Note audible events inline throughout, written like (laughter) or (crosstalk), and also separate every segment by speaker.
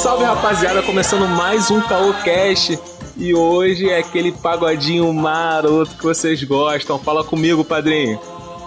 Speaker 1: salve rapaziada, começando mais um Cash. E hoje é aquele pagodinho maroto que vocês gostam. Fala comigo, padrinho.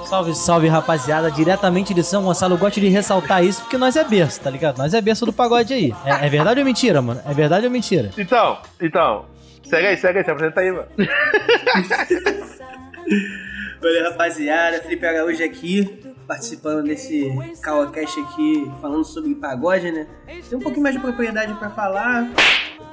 Speaker 2: Salve, salve rapaziada, diretamente de São Gonçalo. Eu gosto de ressaltar isso porque nós é berço, tá ligado? Nós é berço do pagode aí. É, é verdade ou mentira, mano? É verdade ou mentira?
Speaker 3: Então, então. Segue aí, segue aí, se apresenta aí, mano. (laughs)
Speaker 4: Olha, rapaziada, Felipe Araújo aqui, participando desse Kawacast aqui, falando sobre pagode, né? Tem um pouquinho mais de propriedade pra falar,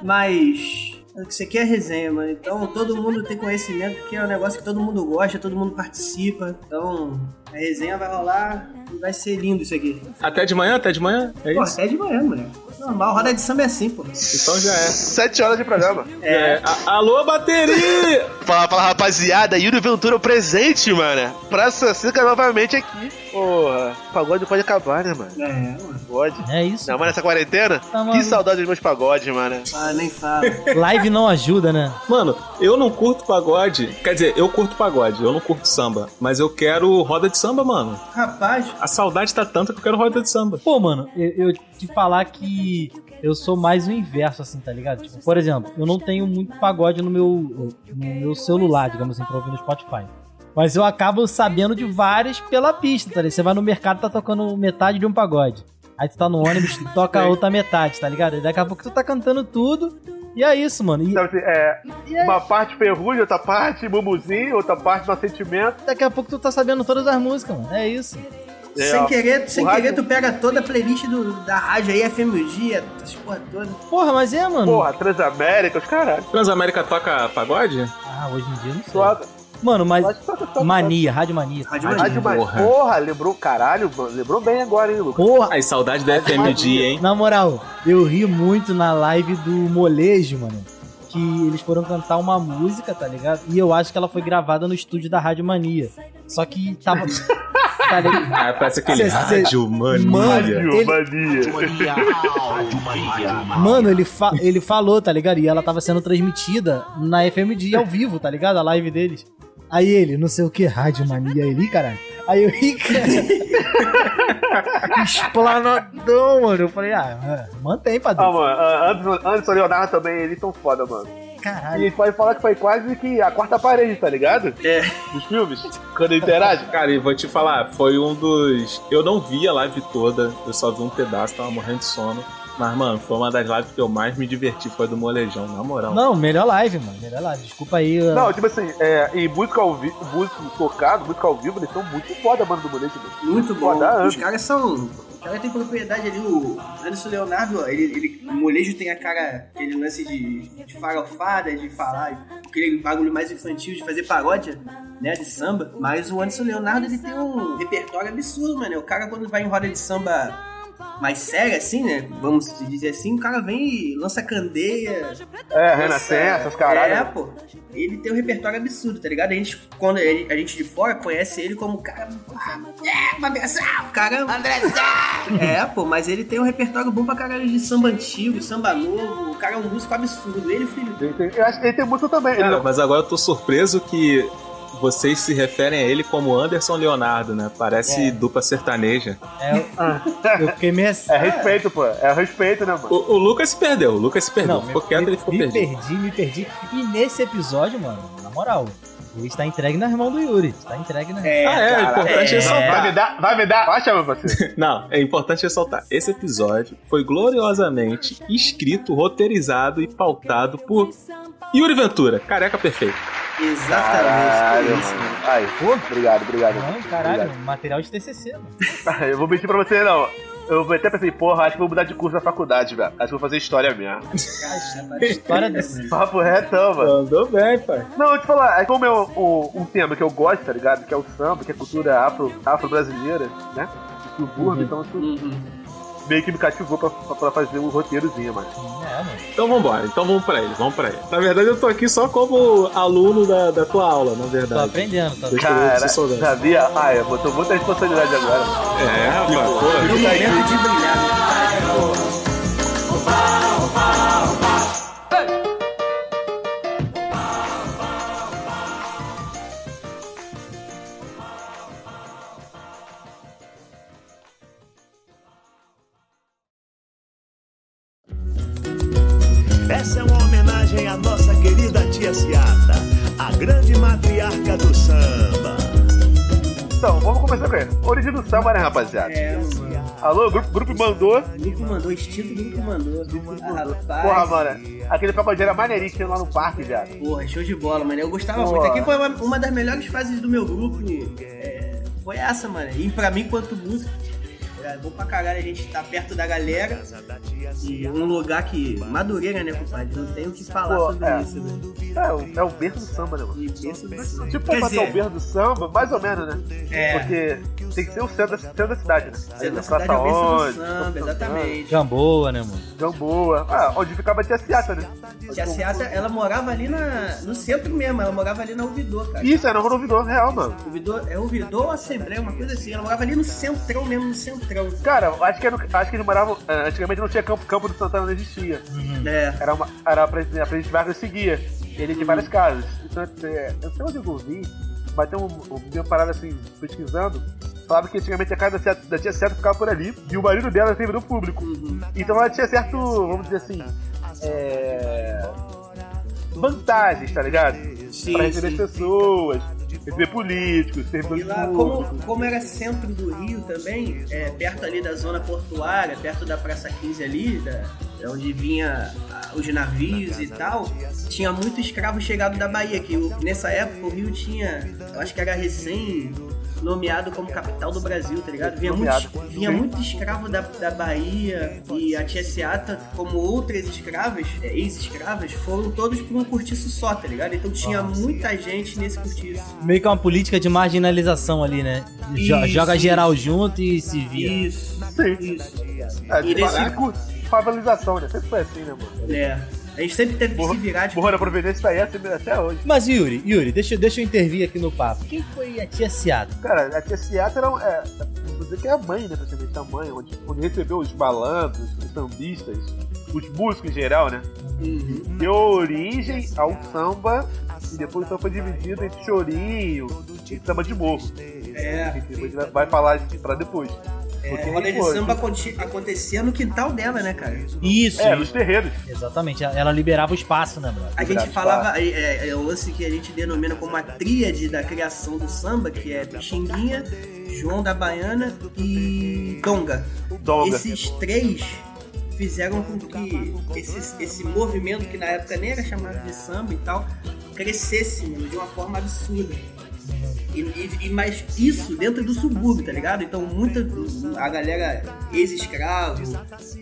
Speaker 4: mas o que você quer é resenha, mano. Então todo mundo tem conhecimento que é um negócio que todo mundo gosta, todo mundo participa. Então a resenha vai rolar e vai ser lindo isso aqui.
Speaker 1: Até de manhã? Até de manhã? É
Speaker 4: Pô,
Speaker 1: isso?
Speaker 4: até de manhã, mano. Normal, roda de samba é assim, pô.
Speaker 1: Então já é.
Speaker 3: Sete horas de programa.
Speaker 1: É. A- alô, bateria!
Speaker 3: Fala, fala, rapaziada. Yuri Ventura presente, mano. Praça Seca novamente aqui. Porra, pagode pode acabar, né, mano?
Speaker 4: É, mano.
Speaker 3: Pode.
Speaker 2: É isso.
Speaker 3: Não, mas nessa quarentena,
Speaker 2: Tá
Speaker 3: que
Speaker 2: maluco.
Speaker 3: saudade dos meus pagodes, mano.
Speaker 4: Ah, nem fala.
Speaker 2: Live não ajuda, né?
Speaker 1: Mano, eu não curto pagode. Quer dizer, eu curto pagode, eu não curto samba. Mas eu quero roda de samba, mano.
Speaker 4: Rapaz,
Speaker 1: A saudade tá tanta que eu quero roda de samba.
Speaker 2: Pô, mano, eu, eu te falar que eu sou mais o inverso, assim, tá ligado? Tipo, por exemplo, eu não tenho muito pagode no meu, no meu celular, digamos assim, pra ouvir no Spotify. Mas eu acabo sabendo de várias pela pista, tá ligado? Você vai no mercado tá tocando metade de um pagode. Aí tu tá no ônibus, (laughs) toca a outra metade, tá ligado? E daqui a pouco tu tá cantando tudo. E é isso, mano. E,
Speaker 3: Então, assim, é,
Speaker 2: e
Speaker 3: uma parte ferrugem, outra parte mumuzinho, outra parte no sentimento.
Speaker 2: daqui a pouco tu tá sabendo todas as músicas, mano. É isso.
Speaker 3: É,
Speaker 4: sem querer, sem
Speaker 3: rádio-
Speaker 4: querer, tu pega toda a playlist do, da rádio aí, FM Dia, essas porra toda.
Speaker 2: Porra, mas é, mano.
Speaker 3: Porra, Transamérica, os caralho.
Speaker 1: Transamérica toca pagode?
Speaker 2: Ah, hoje em dia não sei.
Speaker 3: Suada.
Speaker 2: Mano, mas. Mania, Rádio Mania.
Speaker 4: Rádio
Speaker 3: toca. Rádio
Speaker 4: Mania.
Speaker 3: Mania.
Speaker 1: Porra.
Speaker 3: Porra, lembrou, caralho, mano, lembrou bem agora, hein, Lucas?
Speaker 2: Porra,
Speaker 1: Ai, saudade da FMD, hein?
Speaker 2: Na moral, eu ri muito na live do Molejo, mano. Que eles foram cantar uma música, tá ligado? E eu acho que ela foi gravada no estúdio da Rádio Mania. Só que tava. (laughs) tá ligado?
Speaker 1: Ah, parece aquele
Speaker 2: Cê- cê-
Speaker 1: rádio, mano.
Speaker 2: Mano,
Speaker 3: Rádio
Speaker 2: ele-
Speaker 3: Mania.
Speaker 2: Mano, ele, fa- ele falou, tá ligado? E ela tava sendo transmitida na FMD ao vivo, tá ligado? A live deles. Aí ele, não sei o que, Rádio Mania ali, caralho. Aí eu ri, cara. (laughs) Explanadão, mano. Eu falei, ah, é, mantém,
Speaker 3: Ah,
Speaker 2: padrão.
Speaker 3: mano, ah, Anderson, Anderson Leonardo também, eles tão foda, mano. E
Speaker 2: Caralho.
Speaker 3: gente pode falar que foi quase que a quarta parede, tá ligado?
Speaker 4: É.
Speaker 3: Dos filmes. Quando interage.
Speaker 1: Cara, e vou te falar, foi um dos. Eu não vi a live toda, eu só vi um pedaço, tava morrendo de sono. Mas, mano, foi uma das lives que eu mais me diverti, foi do Molejão, na moral.
Speaker 2: Não, melhor live, mano. Melhor live. Desculpa aí. eu-
Speaker 3: Não, tipo assim, é, em música ao vivo, música tocado, música ao vivo, eles são muito foda, mano, do Bonete, mano.
Speaker 4: Muito bom.
Speaker 3: Foda,
Speaker 4: Os caras são. O cara tem propriedade ali, o Anderson Leonardo, ó, ele, ele, o molejo tem a cara, aquele lance de, de farofada, de falar, aquele bagulho mais infantil de fazer paródia, né, de samba. Mas o Anderson Leonardo, ele tem um repertório absurdo, mano. O cara, quando vai em roda de samba mais séria, assim, né, vamos dizer assim, o cara vem e lança candeia,
Speaker 3: É, Renascença, os caralho.
Speaker 4: é, pô. Ele tem um repertório absurdo, tá ligado? A gente, quando ele- a gente de fora conhece ele como cara. Ah, é, uma versão, cara. Andrezão! É, pô, mas ele tem um repertório bom pra caralho de samba antigo, samba novo. O cara é um músico absurdo. Ele, filho.
Speaker 3: Ele tem- Eu acho que ele tem música também. Ele
Speaker 1: Cara,
Speaker 3: não-
Speaker 1: mas agora eu tô surpreso que vocês se referem a ele como Anderson Leonardo, né? Parece
Speaker 2: É.
Speaker 1: dupla sertaneja.
Speaker 2: É, eu, eu fiquei meio assim.
Speaker 3: É respeito, pô. É respeito, né, mano?
Speaker 1: O, o Lucas se perdeu, o Lucas se perdeu.
Speaker 2: Não,
Speaker 1: ficou
Speaker 2: me,
Speaker 1: quieto,
Speaker 2: me,
Speaker 1: ele ficou
Speaker 2: me
Speaker 1: perdido.
Speaker 2: perdi, me perdi. E nesse episódio, mano, na moral, ele está entregue nas mãos do Yuri. Está entregue nas
Speaker 4: É,
Speaker 1: Ah, é,
Speaker 4: cara,
Speaker 1: importante
Speaker 4: é,
Speaker 1: ressaltar.
Speaker 3: Vai me dar, vai me dar. Meu (laughs) parceiro.
Speaker 1: Não, é importante ressaltar. Esse episódio foi gloriosamente escrito, roteirizado e pautado por Yuri Ventura, careca perfeito.
Speaker 4: Exatamente.
Speaker 3: Caralho. Aí, obrigado, obrigado.
Speaker 2: Não, caralho, material de TCC, mano.
Speaker 3: Obrigado. (laughs) Eu vou mentir pra você, não. Eu até pensei, porra, acho que vou mudar de curso na faculdade, velho. Acho que vou fazer história mesmo.
Speaker 2: A (laughs) história desse.
Speaker 3: Papo retão, mano.
Speaker 1: Mandou bem, pai.
Speaker 3: Não, eu te falar, é como é um, tema que eu gosto, tá ligado? Que é o samba, que é a cultura afro- afro-brasileira, né? Subúrbio, então isso
Speaker 4: Uhum.
Speaker 3: Meio que me cativou pra, pra, pra fazer um roteirozinho, mano.
Speaker 2: É, mano.
Speaker 1: Então vambora, então vamos pra ele, vamos pra ele. Na verdade, eu tô aqui só como aluno da, da tua aula, na
Speaker 2: Tô
Speaker 1: verdade.
Speaker 2: aprendendo, tô aprendendo.
Speaker 1: você soubesse.
Speaker 3: sabia? Ah, eu botou muita responsabilidade agora.
Speaker 1: É, rapaz.
Speaker 4: É o momento de brilhar.
Speaker 5: A nossa querida tia Ciata, a grande matriarca do samba.
Speaker 3: Então, vamos começar com ele. Origem do samba, né, rapaziada?
Speaker 4: É, mano.
Speaker 3: Alô, grupo, grupo mandou.
Speaker 4: Grupo mandou, extinto grupo mandou. Ah, rapaz.
Speaker 3: Porra, mano. Aquele pagodinho era maneirinho lá no parque, viado.
Speaker 4: Porra, show de bola, mano. Eu gostava
Speaker 3: Porra.
Speaker 4: muito. Aqui foi uma, uma das melhores fases do meu grupo. é, foi essa, mano. E pra mim, quanto músico, é bom pra caralho a gente tá perto da galera. E um lugar que. Madureira, né, compadre? Não tem o que falar
Speaker 3: Pô,
Speaker 4: sobre
Speaker 3: é.
Speaker 4: isso, né?
Speaker 3: É, o- é o berço do samba, né, mano?
Speaker 4: E penso nisso.
Speaker 3: Tipo,
Speaker 4: Quer
Speaker 3: pra botar o
Speaker 4: dizer,
Speaker 3: berço do samba, mais ou menos, né?
Speaker 4: É.
Speaker 3: Porque tem que ser o centro da, centro da cidade, né?
Speaker 4: Centro
Speaker 3: Aí
Speaker 4: da
Speaker 3: na
Speaker 4: cidade
Speaker 3: Praça
Speaker 4: é o berço do
Speaker 3: Onde,
Speaker 4: samba,
Speaker 3: Campo
Speaker 4: exatamente.
Speaker 2: Gamboa, né, mano?
Speaker 3: Gamboa. Ah, onde ficava a Tia Ciata, né?
Speaker 4: Tia Seata, ela morava ali na, no centro mesmo, ela morava ali na Ouvidor, cara.
Speaker 3: Isso, era um ouvidor real, mano.
Speaker 4: Ouvidor, é Ouvidor ou Assembleia, uma coisa assim. Ela morava ali no centrão mesmo, no centrão.
Speaker 3: Cara, acho que, era, acho que eles moravam. eh, Antigamente não tinha campo, campo do Santana, não existia.
Speaker 4: É.
Speaker 3: Era, uma, era a Presidente a Presidente Vargas seguia. Ele tinha várias casas. Então, é, eu não sei onde eu ouvi, mas tem um, um, uma parada assim, pesquisando. Falava que antigamente a casa da tia, Certo ficava por ali e o marido dela era servidor público. Então ela tinha certo, vamos dizer assim, é, vantagens, tá ligado?
Speaker 4: Sim,
Speaker 3: pra receber
Speaker 4: sim.
Speaker 3: pessoas, receber políticos,
Speaker 4: E
Speaker 3: servidores
Speaker 4: lá,
Speaker 3: públicos.
Speaker 4: como, como era centro do Rio também, é, perto ali da zona portuária, perto da Praça 15 ali, da, onde vinha os navios e tal, tinha muito escravo chegado da Bahia, que nessa época o Rio tinha, eu acho que era recém nomeado como capital do Brasil, tá ligado? Vinha, muito, vinha
Speaker 3: Sim.
Speaker 4: muito escravo da, da Bahia e a tia Seata, como outras escravas, é, ex-escravas, foram todos por um cortiço só, tá ligado? Então tinha muita gente nesse cortiço.
Speaker 2: Meio que uma política de marginalização ali, né?
Speaker 4: Isso,
Speaker 2: joga
Speaker 4: isso.
Speaker 2: geral junto e se vira.
Speaker 4: Isso,
Speaker 3: Sim.
Speaker 4: isso.
Speaker 3: É,
Speaker 4: E nesse-
Speaker 3: tipo, favelização, né? Sempre foi assim, né, mano?
Speaker 4: É. A gente sempre teve que se virar de.
Speaker 3: Morro da Providência tá aí até hoje.
Speaker 2: Mas Yuri, Yuri, deixa, eu- deixa eu intervir aqui no papo. Quem foi a tia Seata?
Speaker 3: Cara, a tia Seata era, um- é, vou dizer que é a mãe, né, praticamente a mãe, onde, onde recebeu os malandros, os sambistas, os músicos em geral, né?
Speaker 4: Uhum.
Speaker 3: Deu origem ao samba e depois o samba foi dividido entre chorinho e samba de morro.
Speaker 4: É.
Speaker 3: Depois vai- vai falar pra depois.
Speaker 4: É,
Speaker 3: Porque,
Speaker 4: a roda de samba aconte- acontecia no quintal dela, né, cara?
Speaker 2: Isso,
Speaker 3: É, nos terreiros.
Speaker 2: exatamente. Ela liberava o espaço, né, brother?
Speaker 4: A gente falava, é, é, é o lance que a gente denomina como a tríade da criação do samba, que é Pixinguinha, João da Baiana e Donga.
Speaker 3: Donga.
Speaker 4: Esses três fizeram com que esse, esse movimento, que na época nem era chamado de samba e tal, crescesse, mano, de uma forma absurda. E, e- e- mas isso dentro do subúrbio, tá ligado? Então muita a galera ex-escravo,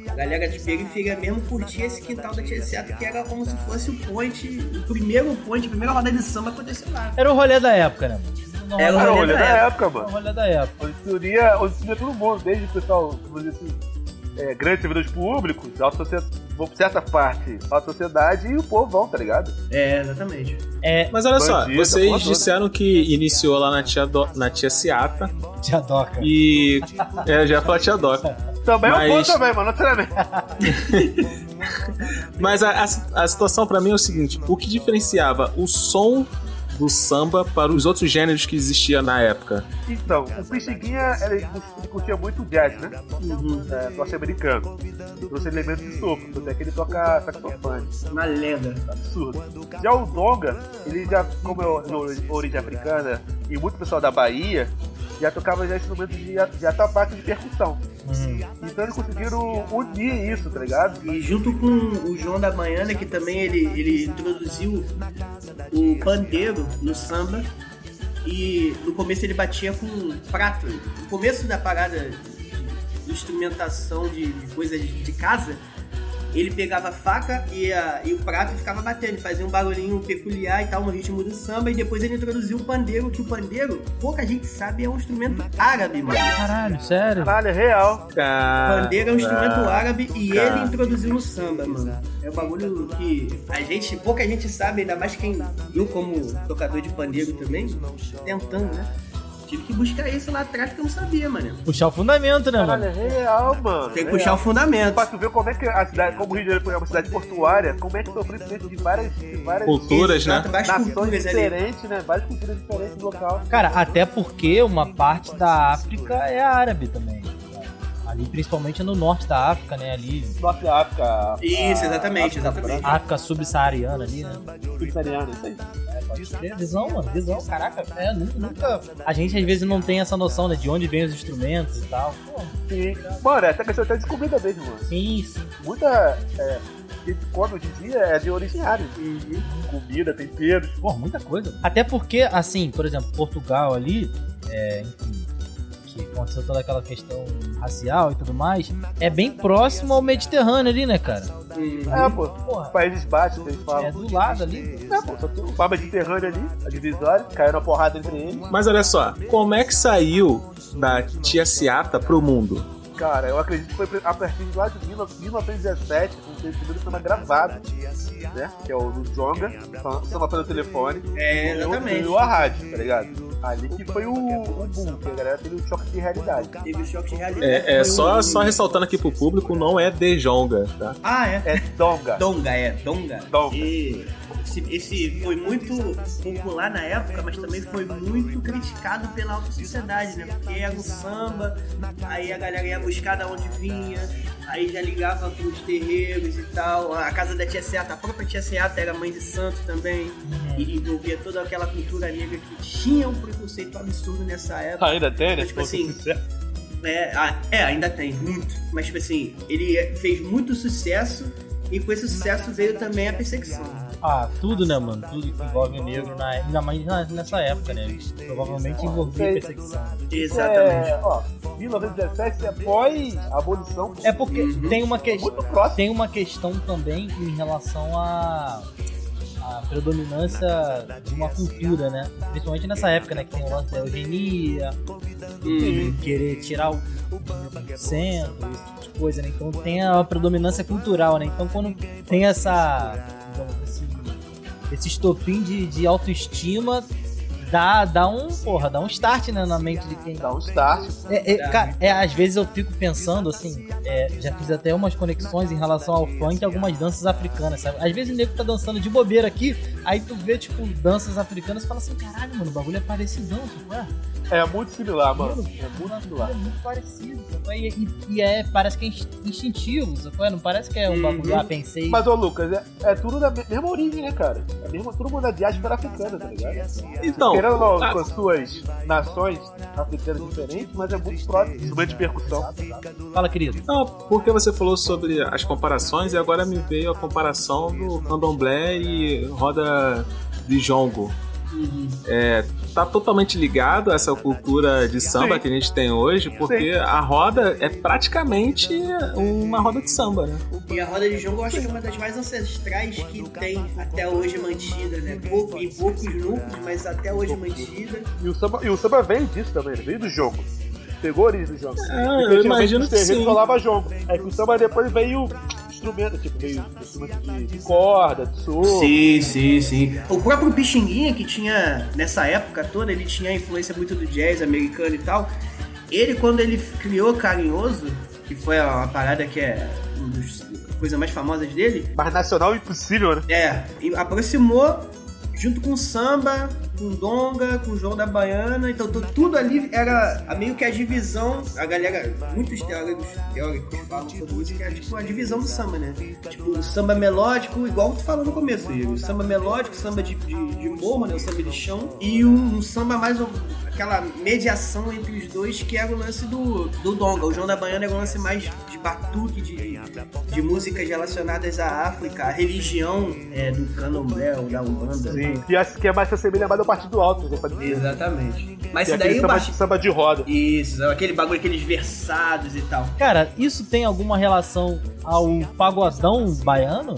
Speaker 4: a galera de periferia mesmo curtia esse quintal da Tia Seata, que era como se fosse o point, o primeiro point, a primeira roda de samba aconteceu lá.
Speaker 2: Era o rolê da época, né, mano? Não
Speaker 4: Era o
Speaker 2: rolê-
Speaker 3: olha,
Speaker 4: da
Speaker 3: da
Speaker 4: época.
Speaker 3: época,
Speaker 2: era o
Speaker 3: mano.
Speaker 2: rolê da época.
Speaker 3: Onde se unia, onde se unia todo mundo, desde o pessoal, vamos dizer assim, é, grandes servidores públicos, alta sociedade, certa parte, alta sociedade e o povão, tá ligado?
Speaker 4: É, exatamente.
Speaker 2: É,
Speaker 1: Mas olha só, vocês disseram que iniciou lá na tia, Do- na tia Seata
Speaker 2: tia Doca.
Speaker 1: e. É, eu já ia falar tia Doca.
Speaker 3: Também é um
Speaker 1: Mas-
Speaker 3: bom também, mano. (laughs)
Speaker 1: Mas a, a, a situação pra mim é o seguinte: o que diferenciava o som do samba para os outros gêneros que existia na época?
Speaker 3: Então, o Pixinguinha, ele, ele curtia muito jazz, né? É, norte-americano. Trouxe elementos de sopro, até que ele toca saxofone.
Speaker 4: Uma lenda.
Speaker 3: absurdo. Já o Donga, ele já, como é de origem africana e muito pessoal da Bahia, já tocava já instrumentos de, de atabaque de percussão. Então eles conseguiram unir isso, tá ligado?
Speaker 4: E junto com o João da Baiana, que também ele, ele introduziu o pandeiro no samba. E no começo ele batia com prato. No começo da parada de instrumentação de, coisas de casa, ele pegava a faca e, a- e o prato e ficava batendo, fazia um barulhinho peculiar e tal no ritmo do samba. E depois ele introduziu o pandeiro, que o pandeiro, pouca gente sabe, é um instrumento árabe, mano.
Speaker 2: Caralho, sério?
Speaker 3: Caralho, é real.
Speaker 4: Pandeiro é um instrumento árabe e
Speaker 1: cara.
Speaker 4: ele introduziu no samba, mano. É um bagulho que a gente, pouca gente sabe, ainda mais quem eu como tocador de pandeiro também, tentando, né? Tive que buscar isso lá atrás que eu não sabia, mano.
Speaker 2: Puxar o fundamento, né,
Speaker 3: Caralho,
Speaker 2: mano?
Speaker 3: é real, mano.
Speaker 4: Tem que
Speaker 3: é
Speaker 4: puxar o fundamento.
Speaker 3: Pra tu ver como é que a cidade, como o Rio de Janeiro é uma cidade portuária, como é que sofreu influência de várias, de várias
Speaker 1: Culturas, né?
Speaker 4: Várias
Speaker 3: nações
Speaker 4: culturas
Speaker 3: diferentes, né? Várias culturas diferentes do local.
Speaker 2: Cara, até porque uma parte da África é árabe também. Ali principalmente no norte da África, né? Ali,
Speaker 3: Norte da África.
Speaker 4: Isso, exatamente,
Speaker 3: África
Speaker 4: exatamente.
Speaker 2: África subsaariana ali, né?
Speaker 3: subsaariana, isso aí.
Speaker 2: É, visão, mano, visão, caraca. É, nu- nunca. A gente às vezes não tem essa noção, né? De onde vem os instrumentos e tal. Pô,
Speaker 3: Sim. Mano, essa questão até descobrida mesmo, mano.
Speaker 2: sim, sim.
Speaker 3: Muita. É, que se come hoje em dia é de originário. Comida, temperos.
Speaker 2: Pô, muita coisa. Até porque, assim, por exemplo, Portugal ali, é, enfim, que aconteceu toda aquela questão racial e tudo mais, é bem próximo ao Mediterrâneo ali, né, cara?
Speaker 3: É, pô.
Speaker 2: Porra,
Speaker 3: Países Baixos, eles falam.
Speaker 2: é do lado ali.
Speaker 3: É, pô, só tem o mar Mediterrâneo ali, a divisória, caiu na porrada entre eles.
Speaker 1: Mas olha só, como é que saiu da Tia Ciata pro mundo?
Speaker 3: Cara, eu acredito que foi a partir de lá de 1917, com o primeiro samba gravado, né? Que é o do Jonga, samba pelo telefone.
Speaker 4: É, exatamente.
Speaker 3: Ganhou a rádio, tá ligado? Ali que foi o, o boom, que a galera teve um choque de realidade.
Speaker 4: Teve o choque de realidade.
Speaker 1: É, é só,
Speaker 4: um-
Speaker 1: só ressaltando aqui pro público, não é Dejonga, tá?
Speaker 4: Ah, é.
Speaker 3: É Donga.
Speaker 4: Donga, é, Donga.
Speaker 3: Donga.
Speaker 4: E esse, foi muito popular na época, mas também foi muito criticado pela alta sociedade, né? Porque era um samba, aí a galera ia buscar da onde vinha, aí já ligava pros terreiros e tal. A casa da tia Seata, a própria tia Seata era mãe de santo também, e envolvia toda aquela cultura negra que tinha um preconceito absurdo nessa época.
Speaker 3: Ainda tem, né?
Speaker 4: Tipo assim, É, ah, é, ainda tem, muito. Mas, tipo assim, ele fez muito sucesso e com esse sucesso veio também a perseguição.
Speaker 2: Ah, tudo, né, mano? Tudo que envolve o negro, na, ainda mais nessa época, né? Provavelmente envolvia perseguição.
Speaker 4: Exatamente.
Speaker 3: É, ó, 1917 é pós-abolição.
Speaker 2: É porque tem uma
Speaker 3: próximo.
Speaker 2: Tem uma questão também em relação à à predominância de uma cultura, né? Principalmente nessa época, né? Que tem o lance da eugenia,
Speaker 4: Uhum.
Speaker 2: querer tirar o centro, esse tipo de coisa, né? Então tem a predominância cultural, né? Então quando tem essa. Esse estopim de, de autoestima. Dá, dá um, porra, dá um start né, na mente de quem
Speaker 3: Dá um start.
Speaker 2: é, é, cara, é, às vezes eu fico pensando assim, é, já fiz até umas conexões em relação ao funk e algumas danças africanas, sabe? Às vezes o nego tá dançando de bobeira aqui, aí tu vê, tipo, danças africanas e fala assim, caralho, mano, o bagulho é parecidão, tipo, é,
Speaker 3: É muito similar, mano. É muito similar.
Speaker 2: é muito parecido, sabe? E, e- e é, parece que é inst- instintivo, sabe? Não parece que é um bagulho, ah, pensei.
Speaker 3: Mas, ô Lucas, é, é tudo da me- mesma origem, né, cara? É mesmo, todo mundo é diáspora africana, tá ligado?
Speaker 1: Então,
Speaker 3: Querendo ou não, com as suas nações africanas diferentes, mas é muito próximo. Instrumento de percussão.
Speaker 2: Fala, querido.
Speaker 1: Não, porque você falou sobre as comparações e agora me veio a comparação do candomblé e roda de jongo. É, tá totalmente ligado a essa cultura de samba
Speaker 3: Sim.
Speaker 1: que a gente tem hoje, porque a roda é praticamente uma roda de samba, né?
Speaker 4: E a roda de jongo eu acho que é uma das mais ancestrais que tem até hoje mantida, né? Pouco, em poucos núcleos, mas até hoje mantida.
Speaker 3: E o samba, e o samba veio disso também, ele veio do jongo. Pegou a origem do jongo.
Speaker 1: É,
Speaker 3: Porque
Speaker 1: eu imagino que sim.
Speaker 3: falava jongo. Aí que o samba depois veio instrumento, tipo, veio instrumento de, de corda, de sopro.
Speaker 4: Sim, sim, sim. O próprio Pixinguinha, que tinha, nessa época toda, ele tinha influência muito do jazz americano e tal. Ele, quando ele criou Carinhoso, que foi uma parada que é uma das coisas mais famosas dele,
Speaker 3: Mas nacional impossível, né?
Speaker 4: é, e aproximou junto com samba, com donga, com João da Baiana, então tu- tudo ali era meio que a divisão, a galera, muitos teóricos, teóricos falam sobre isso, que é tipo a divisão do samba, né? Tipo, o samba melódico, igual tu falou no começo, Igor, samba melódico, samba de, de, de morro, né? O samba de chão, e um, um samba mais, aquela mediação entre os dois, que era o lance do, do donga. O João da Baiana era um lance mais de batuque, de, de músicas relacionadas à África, à religião é, do candomblé da Umbanda.
Speaker 3: Sim. E acho que é mais se assemelha mais ao partido alto, né?
Speaker 4: Exatamente. Mas isso daí o
Speaker 3: samba,
Speaker 4: baixo...
Speaker 3: samba de roda.
Speaker 4: Isso, aquele bagulho, aqueles versados e tal.
Speaker 2: Cara, isso tem alguma relação ao pagodão baiano?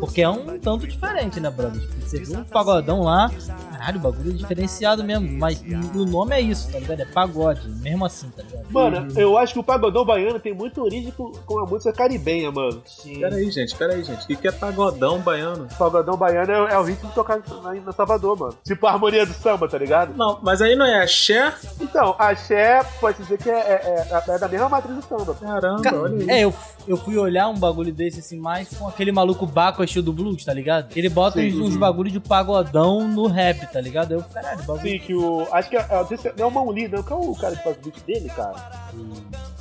Speaker 2: Porque é um tanto diferente, né, brother? Tipo, Você viu um pagodão lá, caralho, o bagulho é diferenciado mesmo. Mas o nome é isso, tá ligado? É pagode, mesmo assim, tá ligado?
Speaker 3: Mano, eu acho que o pagodão baiano tem muita origem com, com a música caribenha, mano.
Speaker 1: Pera aí, gente, pera aí, gente. O que que é pagodão baiano?
Speaker 3: Pagodão baiano é, é o ritmo tocado na, na Salvador, mano. Tipo a harmonia do samba, tá ligado?
Speaker 1: Não, mas aí não é axé?
Speaker 3: Então, axé pode dizer que é, é- é- é da mesma matriz do samba.
Speaker 1: Caramba,
Speaker 2: Ca-
Speaker 1: olha aí.
Speaker 2: É, eu, eu fui olhar um bagulho desse assim, mais com aquele maluco Baco estilo do blues, tá ligado? Ele bota uns, uns bagulho de pagodão no rap, tá ligado? Eu, caralho, bagulho.
Speaker 3: Sim, que o. Acho que é, é, não é o Mão Lee, não. Qual é o cara que faz o beat dele, cara?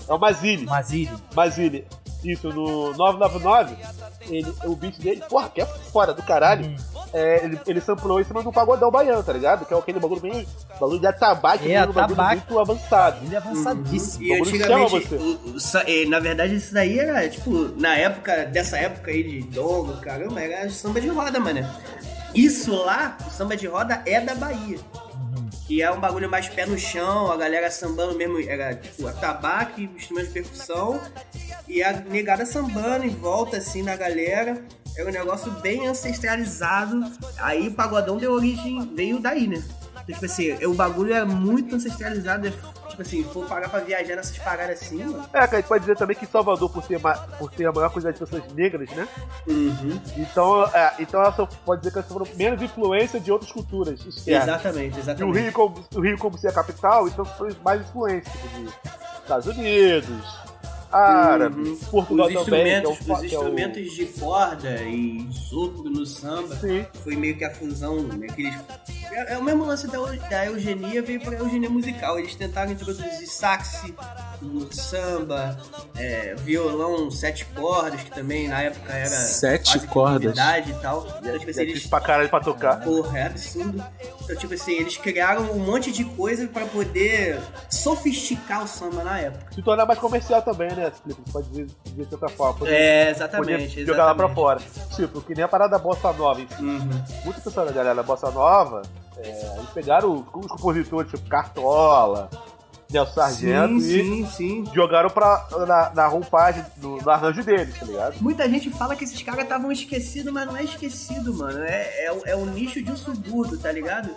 Speaker 3: É o Mazili.
Speaker 2: Mazili.
Speaker 3: Mazili. Isso, no 999, ele, o beat dele, porra, que é fora do caralho.
Speaker 2: Hum.
Speaker 3: É, ele, ele samplou em cima do pagodão baiano, tá ligado? Que é aquele bagulho bem. Bagulho de atabaque,
Speaker 2: É,
Speaker 3: um bagulho muito avançado.
Speaker 2: Ele é avançadíssimo.
Speaker 4: E
Speaker 3: Bagulho
Speaker 4: antigamente, o- o na verdade, isso daí era, tipo, na época, dessa época aí de Dongo, caramba, era samba de roda, mano. Isso lá, o samba de roda é da Bahia. Que é um bagulho mais pé no chão, a galera sambando mesmo, era tipo atabaque, instrumento de percussão, e a negada sambando em volta assim na galera. Era um negócio bem ancestralizado. Aí o pagodão deu origem, veio daí, né? Então, tipo assim, o bagulho é muito ancestralizado. é, Tipo assim, se for parar pra viajar nessas paradas assim, mano.
Speaker 3: É, cara, a gente pode dizer também que Salvador, por ter, ma- por ter a maior quantidade de pessoas negras, né?
Speaker 4: Uhum.
Speaker 3: Então, é, então ela só pode dizer que ela sofreu menos influência de outras culturas externas.
Speaker 4: Exatamente,
Speaker 3: E o
Speaker 4: exatamente.
Speaker 3: Rio, como, o Rio, como ser a capital, então sofreu mais influência tipo, de Estados Unidos, árabes,
Speaker 4: Uhum.
Speaker 3: Portugal
Speaker 4: Os
Speaker 3: também. que é o
Speaker 4: instrumentos, os
Speaker 3: que é o-
Speaker 4: instrumentos de corda e sopro no samba
Speaker 3: Sim.
Speaker 4: foi meio que a fusão, né? que eles- é, é o mesmo lance da, da eugenia, veio pra eugenia musical. Eles tentaram introduzir sax no samba, é, violão, sete cordas, que também na época era
Speaker 1: Sete cordas.
Speaker 4: e tal. Então,
Speaker 3: é,
Speaker 4: tipo assim,
Speaker 3: é
Speaker 4: eles
Speaker 3: difícil pra caralho pra tocar.
Speaker 4: Porra, é absurdo. Então, tipo assim, eles criaram um monte de coisa pra poder sofisticar o samba na época.
Speaker 3: Se tornar mais comercial também, né? Você pode dizer, dizer de outra forma. Poder,
Speaker 4: É,
Speaker 3: poder
Speaker 4: exatamente.
Speaker 3: jogar lá pra
Speaker 4: exatamente.
Speaker 3: fora. Tipo, que nem a parada da bossa nova. em si.
Speaker 4: Uhum.
Speaker 3: Muita pessoa da galera da bossa nova, é, eles pegaram os compositores tipo Cartola, Nelson Sargento
Speaker 4: sim,
Speaker 3: e
Speaker 4: sim, sim.
Speaker 3: jogaram pra, na, na roupagem, no, no arranjo deles, tá ligado?
Speaker 4: Muita gente fala que esses caras estavam esquecidos, mas não é esquecido, mano. É, é, o- é o nicho de um subúrbio, tá ligado?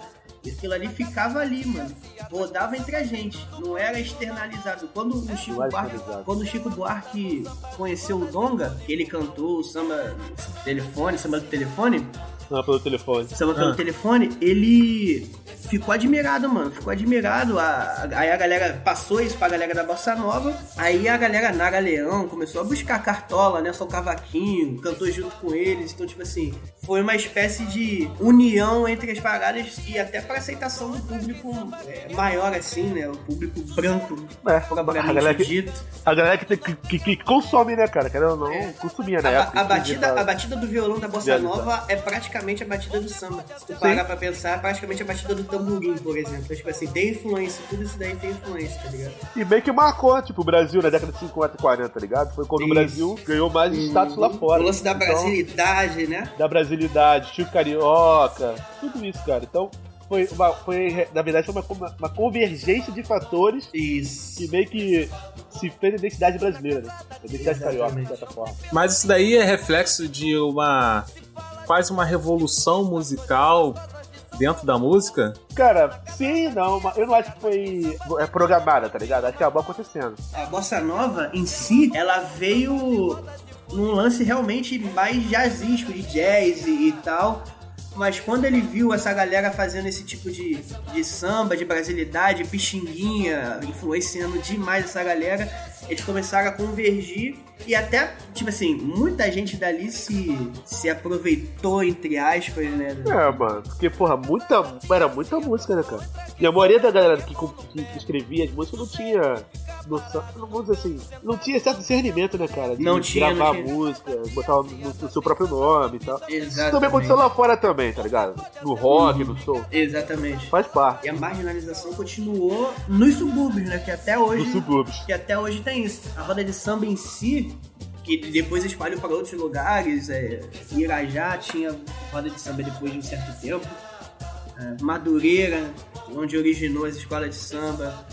Speaker 4: Aquilo ali ficava ali, mano. Rodava entre a gente. Não era externalizado. Quando o Chico Buarque, quando o Chico Buarque conheceu o Donga, que ele cantou o samba telefone, samba do telefone,
Speaker 3: Não, pelo telefone.
Speaker 4: samba pelo
Speaker 1: Ah.
Speaker 4: telefone, ele ficou admirado, mano. Ficou admirado. A- a- aí a galera passou isso pra galera da Bossa Nova. Aí a galera Nara Leão começou a buscar cartola, né? Só cavaquinho, cantou junto com eles. Então, tipo assim, foi uma espécie de união entre as paradas e até pra aceitação do público é, maior, assim, né? O público branco,
Speaker 3: É, a galera que,
Speaker 4: dito.
Speaker 3: a galera que, que, que- consome, né, cara? Querendo ou não,
Speaker 4: É.
Speaker 3: consumia na
Speaker 4: A,
Speaker 3: época.
Speaker 4: a batida, a batida do violão da Bossa. Nova é praticamente a batida do samba. Se tu parar pra pensar, é praticamente a batida do tamborim, por exemplo. Então, tipo assim, tem influência, tudo isso daí tem influência, tá ligado?
Speaker 3: E meio que marcou, tipo, o Brasil na década de 50 e 40, tá ligado? Foi quando
Speaker 4: Isso.
Speaker 3: o Brasil ganhou mais status lá fora.
Speaker 4: O lance da
Speaker 3: Então,
Speaker 4: brasilidade, né?
Speaker 3: da brasilidade, Chico Carioca, tudo isso, cara. Então, foi, uma, foi na verdade, foi uma, uma convergência de fatores
Speaker 4: Isso.
Speaker 3: que meio que se fez a identidade brasileira, né? A identidade carioca, de certa forma.
Speaker 1: Mas isso daí é reflexo de uma. Quase uma revolução musical dentro da música.
Speaker 3: Cara, sim, não, mas eu não acho que foi é, programada, tá ligado? Acho que acabou acontecendo.
Speaker 4: A Bossa Nova, em si, ela veio num lance realmente mais jazzístico, de jazz e, e tal. Mas quando ele viu essa galera fazendo esse tipo de, de samba, de brasilidade, pixinguinha, influenciando demais essa galera, eles começaram a convergir e até, tipo assim, muita gente dali se, se aproveitou, entre aspas, né?
Speaker 3: É, mano, porque, porra, muita, era muita música, né, cara? E a maioria da galera que, que, que escrevia as músicas não tinha noção, não vamos dizer assim, não tinha certo discernimento, né, cara? De
Speaker 4: Não tinha,
Speaker 3: gravar
Speaker 4: não tinha.
Speaker 3: música, botar no, no seu próprio nome e tal. Isso
Speaker 4: Exatamente.
Speaker 3: também aconteceu lá fora também, tá ligado? No rock, no soul.
Speaker 4: Exatamente.
Speaker 3: Faz parte
Speaker 4: E a marginalização continuou nos subúrbios, né? Que até hoje.
Speaker 3: dos subúrbios.
Speaker 4: que até hoje tem isso. A roda de samba em si, que depois espalhou para outros lugares, é, Irajá tinha roda de samba depois de um certo tempo, é, Madureira, onde originou as escolas de samba.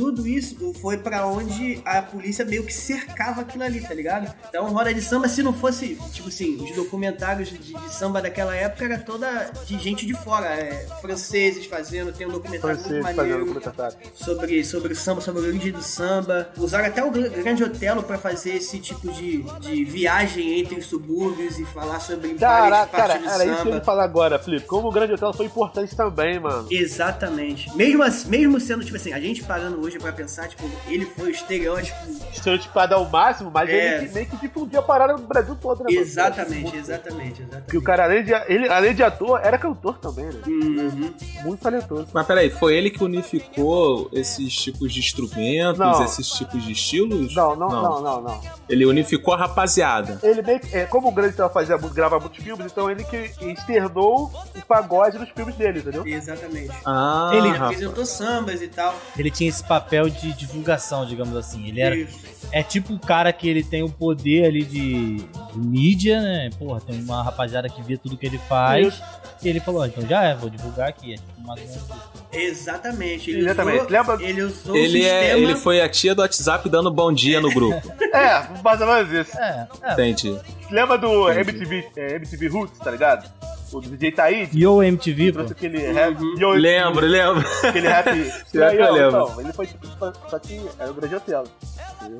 Speaker 4: Tudo isso foi pra onde a polícia meio que cercava aquilo ali, tá ligado? Então, roda de samba, se não fosse, tipo assim, os documentários de, de samba daquela época era toda de gente de fora, é, franceses fazendo, tem um documentário
Speaker 3: Francês
Speaker 4: muito maneiro
Speaker 3: documentário.
Speaker 4: sobre, sobre o samba, sobre a origem do samba. Usaram até o Gr- Grande Otelo pra fazer esse tipo de, de viagem entre os subúrbios e falar sobre
Speaker 3: Caraca,
Speaker 4: várias
Speaker 3: cara,
Speaker 4: partes do
Speaker 3: era isso que eu ia
Speaker 4: samba.
Speaker 3: falar agora, Felipe. Como o Grande Hotel foi importante também, mano.
Speaker 4: Exatamente. Mesmo, assim- mesmo sendo, tipo assim, a gente parando hoje hoje pra pensar, tipo, ele foi o estereótipo.
Speaker 3: Estereotipado ao máximo, mas
Speaker 4: É.
Speaker 3: ele que meio que difundia a parada no Brasil todo, né?
Speaker 4: Exatamente, exatamente, exatamente.
Speaker 3: Que o cara, além de, ele, além de ator, era cantor também, né?
Speaker 4: Uhum.
Speaker 3: Muito talentoso.
Speaker 1: Mas peraí, foi ele que unificou esses tipos de instrumentos,
Speaker 3: Não.
Speaker 1: esses tipos de estilos?
Speaker 3: Não, não, não, não, não.
Speaker 1: Ele unificou a rapaziada.
Speaker 3: Ele meio que, é, como o Grande tava fazia muito, grava muitos filmes, então ele que externou o pagode nos filmes dele, entendeu?
Speaker 4: Exatamente.
Speaker 1: Ah,
Speaker 2: Ele
Speaker 4: apresentou sambas e tal.
Speaker 2: Ele tinha esse papel de divulgação, digamos assim. Ele era.
Speaker 4: Isso.
Speaker 2: É tipo o cara que ele tem o poder ali de, de mídia, né? Porra, tem uma rapaziada que vê tudo que ele faz.
Speaker 3: Isso.
Speaker 2: E ele falou, então já é, vou divulgar aqui. É tipo menos isso.
Speaker 4: Exatamente. Ele
Speaker 3: Exatamente.
Speaker 4: usou,
Speaker 3: Lembra-
Speaker 4: ele usou o
Speaker 1: Ele, é,
Speaker 4: sistema.
Speaker 1: ele foi a tia do WhatsApp dando bom dia no grupo. (laughs)
Speaker 3: É, mais ou menos isso.
Speaker 2: É, é.
Speaker 1: Entendi.
Speaker 3: Lembra do
Speaker 1: Entendi.
Speaker 3: MTV, é, MTV Roots, tá ligado? O DJ Taíde,
Speaker 2: Yo MTV, pô.
Speaker 3: trouxe aquele rap. Yo,
Speaker 1: Uhum. Lembro, lembro.
Speaker 3: Aquele rap. (laughs)
Speaker 1: Que eu lembro.
Speaker 3: Então, ele foi tipo, só que era o Grande Otelo.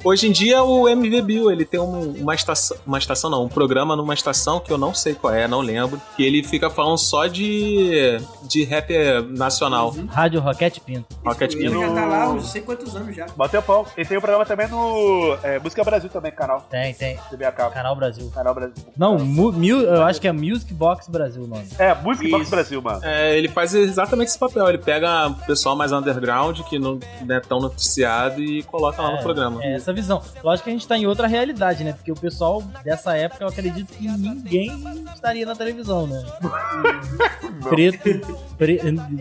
Speaker 1: Hoje em dia o MV Bill, ele tem um- uma estação, uma estação não, um programa numa estação que eu não sei qual é, não lembro, que ele fica falando só de de rap nacional.
Speaker 2: Rádio Rocket Pinto.
Speaker 1: Rocket
Speaker 4: Ele
Speaker 1: Pinto.
Speaker 4: já tá lá há uns não sei quantos anos já.
Speaker 3: Bota tempão. Ele tem um programa também no é, Música Brasil também, canal.
Speaker 2: Tem, tem.
Speaker 3: TV a cabo.
Speaker 2: Canal Brasil.
Speaker 3: Canal Brasil.
Speaker 2: Não, mu, Mu- eu acho que é Music Box Brasil o nome.
Speaker 3: É, Música Box
Speaker 4: Isso.
Speaker 3: Brasil, mano.
Speaker 1: É, ele faz exatamente esse papel. Ele pega o pessoal mais underground, que não é tão noticiado, e coloca lá no
Speaker 2: É,
Speaker 1: programa.
Speaker 2: É essa visão. Lógico que a gente tá em outra realidade, né? Porque o pessoal dessa época, eu acredito que ninguém estaria na televisão, né? (laughs) Preto. pre-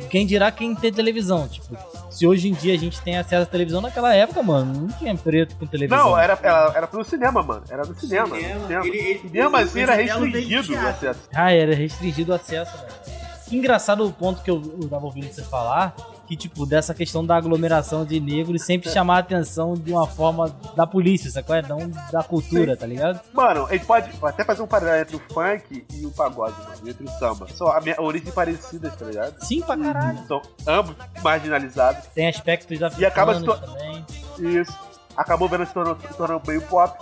Speaker 2: Quem dirá quem tem televisão? Tipo, se hoje em dia a gente tem acesso à televisão, naquela época, mano, não tinha preto com televisão.
Speaker 3: Não, era, era, era pro cinema, mano. Era no cinema.
Speaker 4: Cinema.
Speaker 3: cinema.
Speaker 4: Ele- ele-
Speaker 3: E mesmo
Speaker 4: o
Speaker 3: assim era restringido o acesso.
Speaker 2: Ah, era restringido o acesso, velho. Engraçado o ponto que eu, eu tava ouvindo você falar, que, tipo, dessa questão da aglomeração de negros sempre chamar a atenção de uma forma da polícia, sacou? É? Não da cultura, tá ligado?
Speaker 3: Mano, a gente pode até fazer um paralelo entre o funk e o pagode, mano. Entre o samba. Só a minha origem parecidas, tá ligado?
Speaker 2: Sim, pra caralho.
Speaker 3: São ambos marginalizados.
Speaker 2: Tem aspectos
Speaker 3: E acaba se
Speaker 2: africanos
Speaker 3: to-. Isso. Acabou vendo se se tornou meio pop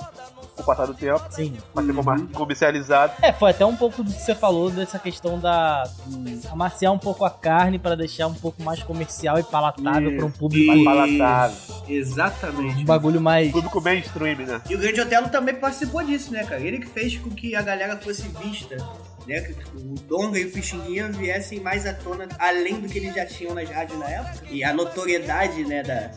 Speaker 3: com o passar do tempo.
Speaker 2: Sim.
Speaker 3: Mas ser comer- comercializado.
Speaker 2: É, foi até um pouco do que você falou dessa questão da. de amaciar um pouco a carne para deixar um pouco mais comercial e palatável para um público.
Speaker 3: Mais palatável.
Speaker 4: Exatamente.
Speaker 2: Um bagulho mais.
Speaker 3: Público mainstream, né?
Speaker 4: E o Grande Otelo também participou disso, né, cara? Ele que fez com que a galera fosse vista, né? Que o Donga e o Pixinguinha viessem mais à tona, além do que eles já tinham nas rádios na época. E a notoriedade, né, da,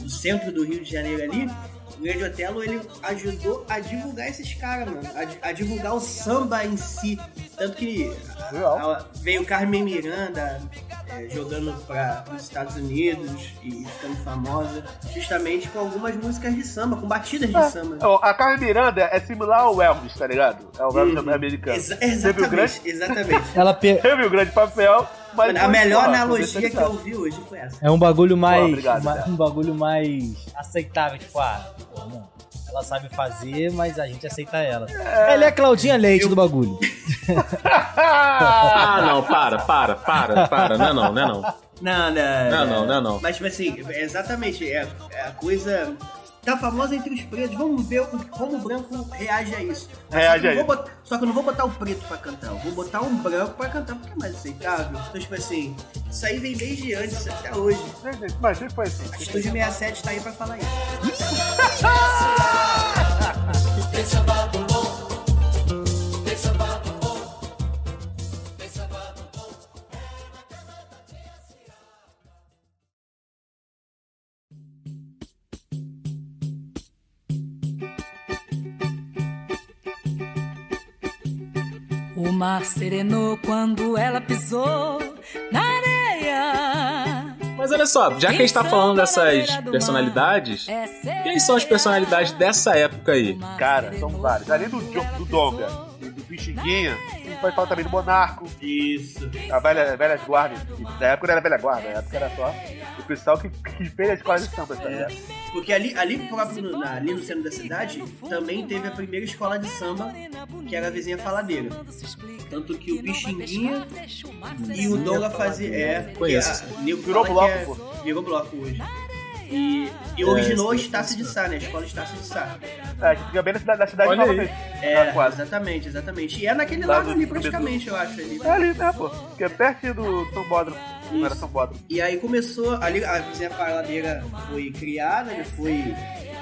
Speaker 4: do centro do Rio de Janeiro ali. O Grande Otelo, ele ajudou a divulgar esses caras, mano. A, a divulgar o samba em si. Tanto que
Speaker 3: Legal.
Speaker 4: a- veio Carmen Miranda é, jogando para os Estados Unidos e ficando famosa justamente com algumas músicas de samba, com batidas de samba.
Speaker 3: Ó, A Carmen Miranda é similar ao Elvis, tá ligado? É o Elvis
Speaker 4: Uhum.
Speaker 3: americano.
Speaker 4: Exa-
Speaker 3: Teve o grande,
Speaker 4: exatamente, exatamente.
Speaker 2: Ela (laughs) pe-
Speaker 3: teve o grande papel, mas.
Speaker 4: A melhor analogia que eu ouvi hoje foi essa.
Speaker 2: É um bagulho mais.
Speaker 3: obrigado,
Speaker 2: ma-
Speaker 3: cara.
Speaker 2: um bagulho mais aceitável. Tipo, ah, pô, não. Ela sabe fazer, mas a gente aceita ela. Ela é a Claudinha Leite do bagulho. (laughs)
Speaker 1: Ah, não, para, para, para, para. Não é não, não é não.
Speaker 4: Não, não,
Speaker 1: Não, não, não, não.
Speaker 4: Mas, tipo assim, é exatamente, é, é a coisa. Tá famosa entre os pretos. Vamos ver como o branco reage a isso.
Speaker 3: Reage
Speaker 4: só, que eu
Speaker 3: a
Speaker 4: não vou botar, só que eu não vou botar o preto pra cantar. Eu vou botar um branco pra cantar porque é mais aceitável. Então, tipo assim, isso aí vem desde antes até hoje.
Speaker 3: Gente, Mas sempre foi assim.
Speaker 4: A Estúdio 67 tá aí pra falar isso. (laughs)
Speaker 6: mar serenou quando ela pisou na areia.
Speaker 1: Mas olha só, já que a gente tá falando dessas personalidades, quem são as personalidades dessa época aí?
Speaker 3: Cara, são vários. Além do, do Donga e do Pixinguinha, pode falar também do Monarco,
Speaker 4: Isso.
Speaker 3: a velha, velha guarda. Na época não era velha guarda, na época era só o pessoal que, que fez a escola de samba, tá ligado?
Speaker 4: Porque ali, ali próprio no, na- ali no centro da cidade também teve a primeira escola de samba, que era a vizinha faladeira. Tanto que o Pixinguinha e o Donga fazia. É,
Speaker 1: Conheço.
Speaker 3: Virou bloco,
Speaker 4: é-
Speaker 3: pô.
Speaker 4: Virou bloco hoje. E, e originou Estácio de Sá, né? A escola Estácio de Sá.
Speaker 3: É, que fica bem na cidade, na cidade
Speaker 1: Olha aí.
Speaker 3: novamente.
Speaker 4: É,
Speaker 3: Tá quase.
Speaker 4: exatamente, exatamente. E é naquele
Speaker 3: Lá
Speaker 4: lado
Speaker 3: do-
Speaker 4: ali, praticamente, eu acho. Ali.
Speaker 3: É ali, né, pô? Que é pertinho do São Bódromo. Não era. São Bódromo.
Speaker 4: E aí começou, ali a vizinha faladeira foi criada, né? Foi.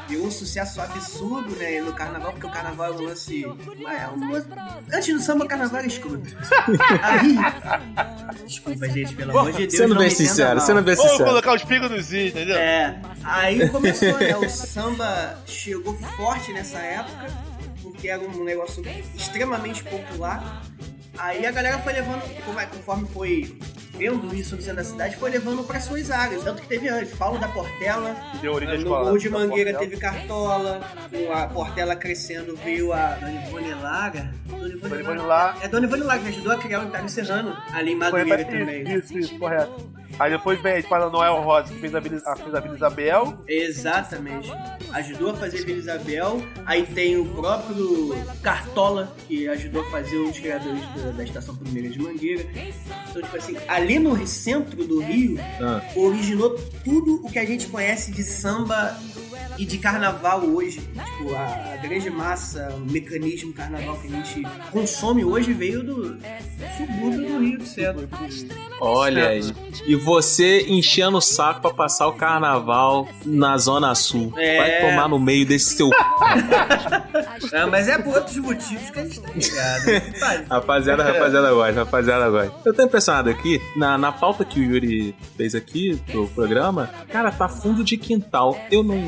Speaker 4: Deu um sucesso absurdo, né? No carnaval, porque o carnaval é um lance. É um antes do samba, o carnaval era escroto. (laughs) Aí. Desculpa, gente, pelo amor de Deus.
Speaker 1: Sendo bem sincero, sendo bem
Speaker 3: Vamos
Speaker 1: sincero.
Speaker 3: colocar os pingos nos is, entendeu?
Speaker 4: É, aí começou, né? O samba chegou forte nessa época, porque era um negócio extremamente popular. Aí a galera foi levando, é- conforme foi vendo isso no centro da cidade, foi levando para suas áreas. Tanto que teve antes, Paulo da Portela,
Speaker 3: deu origem
Speaker 4: no. Morro de Mangueira
Speaker 3: Portela.
Speaker 4: teve Cartola, com a Portela crescendo veio a Dona Ivone Lara. Dona
Speaker 3: Ivone Lara.
Speaker 4: É Dona Ivone Lara que ajudou a criar o Império Serrano, ali em Madureira também.
Speaker 3: Isso, isso, correto. Aí depois vem a espada Noel Rosa, que fez a Vila, a- fez a Vila Isabel.
Speaker 4: Exatamente. Ajudou a fazer Vila Isabel. Aí tem o próprio Cartola, que ajudou a fazer os criadores da, da Estação Primeira de Mangueira. Então, tipo assim, ali no centro do Rio,
Speaker 1: Ah.
Speaker 4: originou tudo o que a gente conhece de samba e de carnaval hoje. Tipo, a, a grande massa, o mecanismo carnaval que a gente consome hoje veio do, do subúrbio do Rio de Centro.
Speaker 1: Olha aí. E você enchendo o saco pra passar o carnaval na Zona Sul.
Speaker 4: É.
Speaker 1: Vai tomar no meio desse seu.
Speaker 4: Ah, (laughs) mas é por outros motivos que a gente tá ligado. (laughs)
Speaker 1: Rapaziada, rapaziada gosta, rapaziada gosta. Eu tô impressionado aqui, na, na pauta que o Yuri fez aqui pro programa, cara, tá fundo de quintal. Eu não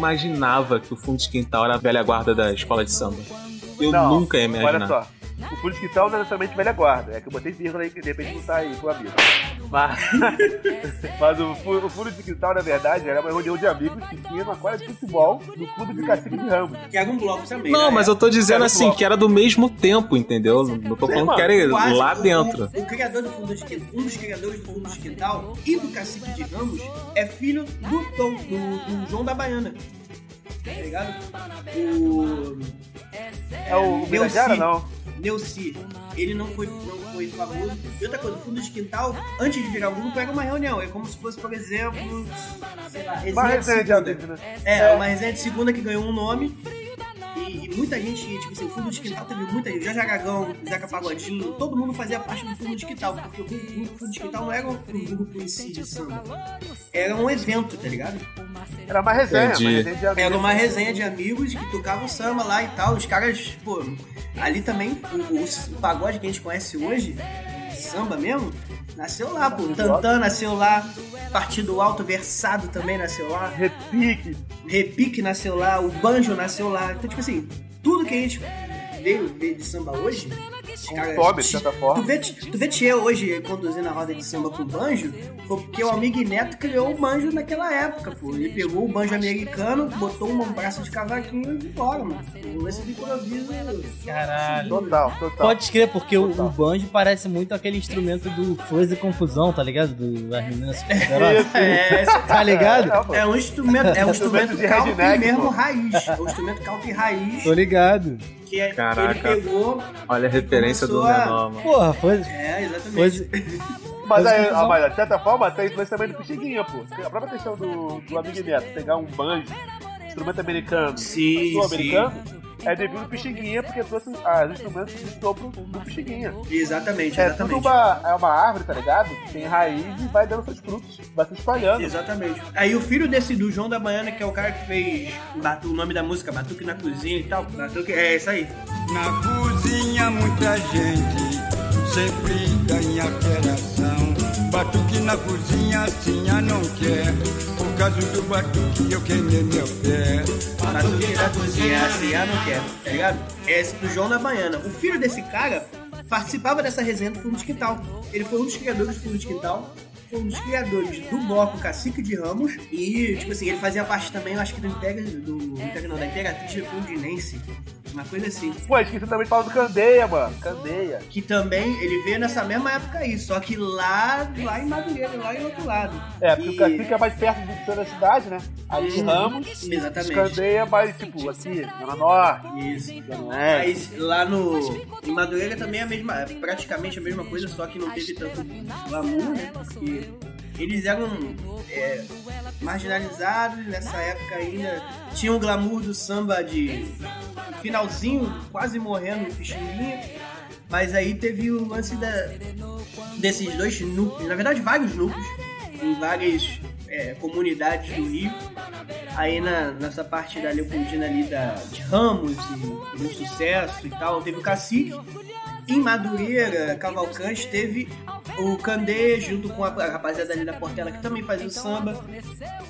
Speaker 1: imaginava que o fundo de quintal era a velha guarda da escola de samba. Eu
Speaker 3: Não,
Speaker 1: nunca ia
Speaker 3: Olha
Speaker 1: imaginar.
Speaker 3: só. O Fundo de Quintal não é necessariamente velha guarda. É que eu botei vírgula aí que de repente não tá aí pro amigo. Mas, (laughs) mas o, o Fundo de Quintal, na verdade, era uma reunião de amigos que tinha uma quadra de futebol no clube de Cacique de Ramos.
Speaker 4: que era um bloco também.
Speaker 1: Não,
Speaker 4: né?
Speaker 1: mas eu tô dizendo assim,
Speaker 3: bloco.
Speaker 1: que era do mesmo tempo, entendeu? Não tô falando que era
Speaker 4: Quase
Speaker 1: lá
Speaker 4: o-
Speaker 1: dentro.
Speaker 4: O, o criador do Fundo de Quintal, um dos criadores do Fundo de Quintal e do Cacique de Ramos é filho do Tom, do, do João da Baiana. Tá ligado? O.
Speaker 3: É o
Speaker 4: Neuci.
Speaker 3: Birajara, não.
Speaker 4: Neuci. Ele não foi, não foi famoso. E outra coisa, o Fundo de Quintal, antes de virar grupo, era uma reunião. É como se fosse, por exemplo, sei lá, resenha
Speaker 3: Uma
Speaker 4: de
Speaker 3: resenha de
Speaker 4: segunda.
Speaker 3: amigos, né?
Speaker 4: É, uma resenha de segunda que ganhou um nome. E, muita gente, tipo assim, o fundo de quintal teve muita gente. Jorge Aragão, Zeca Pagodinho, todo mundo fazia parte do fundo de quintal. Porque o fundo, de quintal não era um grupo em si de samba. Era um evento, tá ligado?
Speaker 3: Era uma resenha, uma resenha de amigos.
Speaker 4: Era uma resenha de amigos que tocavam samba lá e tal. Os caras, pô, ali também, o, o- o pagode que a gente conhece hoje, samba mesmo, nasceu lá, pô. Tantan nasceu lá, Partido Alto Versado também nasceu lá.
Speaker 3: Repique.
Speaker 4: Repique nasceu lá, o banjo nasceu lá. Então, tipo assim, tudo que a gente veio ver de samba hoje.
Speaker 3: Consome, de certa forma.
Speaker 4: Tu vê, tu vê Tchê hoje conduzindo a roda de samba com banjo, foi porque o amigo Neto criou o banjo naquela época, pô. Ele pegou o banjo americano, botou um braço de cavaquinho e foi embora, mano. O lance do improviso.
Speaker 2: Caralho.
Speaker 3: Total, total.
Speaker 2: Pode crer, porque o, o banjo parece muito aquele instrumento do Flores e Confusão, tá ligado? Do as meninas superpoderosas. (laughs)
Speaker 4: É,
Speaker 2: Tá ligado?
Speaker 3: É,
Speaker 4: é um instrumento, é um instrumento
Speaker 3: de
Speaker 4: country
Speaker 3: redneck,
Speaker 4: mesmo raiz. É um instrumento country raiz
Speaker 2: Tô ligado.
Speaker 4: Que, é, que
Speaker 1: Caraca.
Speaker 4: ele pegou.
Speaker 1: Olha a referência do
Speaker 4: a-
Speaker 1: menor, mano.
Speaker 2: Porra, foi.
Speaker 4: É, exatamente.
Speaker 2: foi
Speaker 3: Mas, aí, ah, mas de certa forma tem influência também do Pixinguinha, pô. A própria questão do, do amigo Neto, pegar um banjo, instrumento americano,
Speaker 4: Sim,
Speaker 3: sul-americano, é devido ao Pixinguinha, porque trouxe os instrumentos de sopro do Pixinguinha.
Speaker 4: Exatamente,
Speaker 3: É tudo
Speaker 4: exatamente.
Speaker 3: uma, é uma árvore, tá ligado? Que tem raiz e vai dando seus frutos, vai se espalhando.
Speaker 4: Exatamente. Aí o filho desse do João da Baiana, que é o cara que fez Batu- o nome da música, Batuque na Cozinha e tal. Batuque, é isso aí.
Speaker 7: Na cozinha muita gente sempre ganha alteração. Batuque na cozinha assim a não quer. Causa do batuque eu queimei meu pé.
Speaker 4: Batuque na Cozinha, assim, ah, não quero, tá ligado? É esse do João da Baiana. O filho desse cara participava dessa resenha do Fundo de Quintal. Ele foi um dos criadores do Fundo de Quintal. Foi um dos criadores do bloco Cacique de Ramos. E, tipo assim, ele fazia parte também, eu acho que do Integra, do, do Integra não, da Imperatriz Leopoldinense. Uma coisa assim.
Speaker 3: Pô, esqueci também de falar do Candeia, mano. Candeia.
Speaker 4: Que também ele veio nessa mesma época aí, só que lá, lá em Madureira, lá em outro lado.
Speaker 3: É, porque
Speaker 4: E-
Speaker 3: o Cacique é mais perto do centro da cidade, né? Aí de. Ramos,
Speaker 4: Exatamente.
Speaker 3: Candeia é mais, tipo, aqui, Zona Norte,
Speaker 4: Isso.
Speaker 3: Oeste.
Speaker 4: Mas lá no. Em Madureira também é a mesma. é praticamente a mesma coisa, só que não teve tanto glamour, né? Eles eram é, marginalizados nessa época ainda. Tinha o glamour do samba de finalzinho, quase morrendo Pixinguinha. Mas aí teve o lance da, desses dois núcleos, na verdade vários núcleos, em várias é, comunidades do Rio. Aí na, nessa parte da Leopoldina ali da, de Ramos e do sucesso e tal, teve o Cacique. Em Madureira, Cavalcante, teve o Candê junto com a rapaziada ali da Portela que também fazia o samba.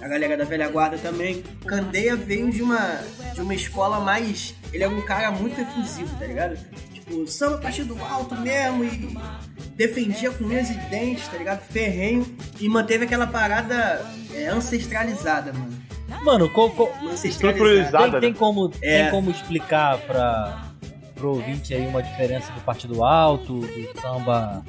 Speaker 4: A galera da velha guarda também. Candeia veio de uma, de uma escola mais. Ele é um cara muito efusivo, tá ligado? Tipo, samba partido alto mesmo e defendia com unhas e dentes, tá ligado? Ferrenho e manteve aquela parada é, ancestralizada, mano.
Speaker 2: Mano, co- co-
Speaker 3: Estruturalizada.
Speaker 2: tem, tem como,
Speaker 4: É.
Speaker 2: tem como explicar pra, pro ouvinte aí uma diferença do partido alto, do samba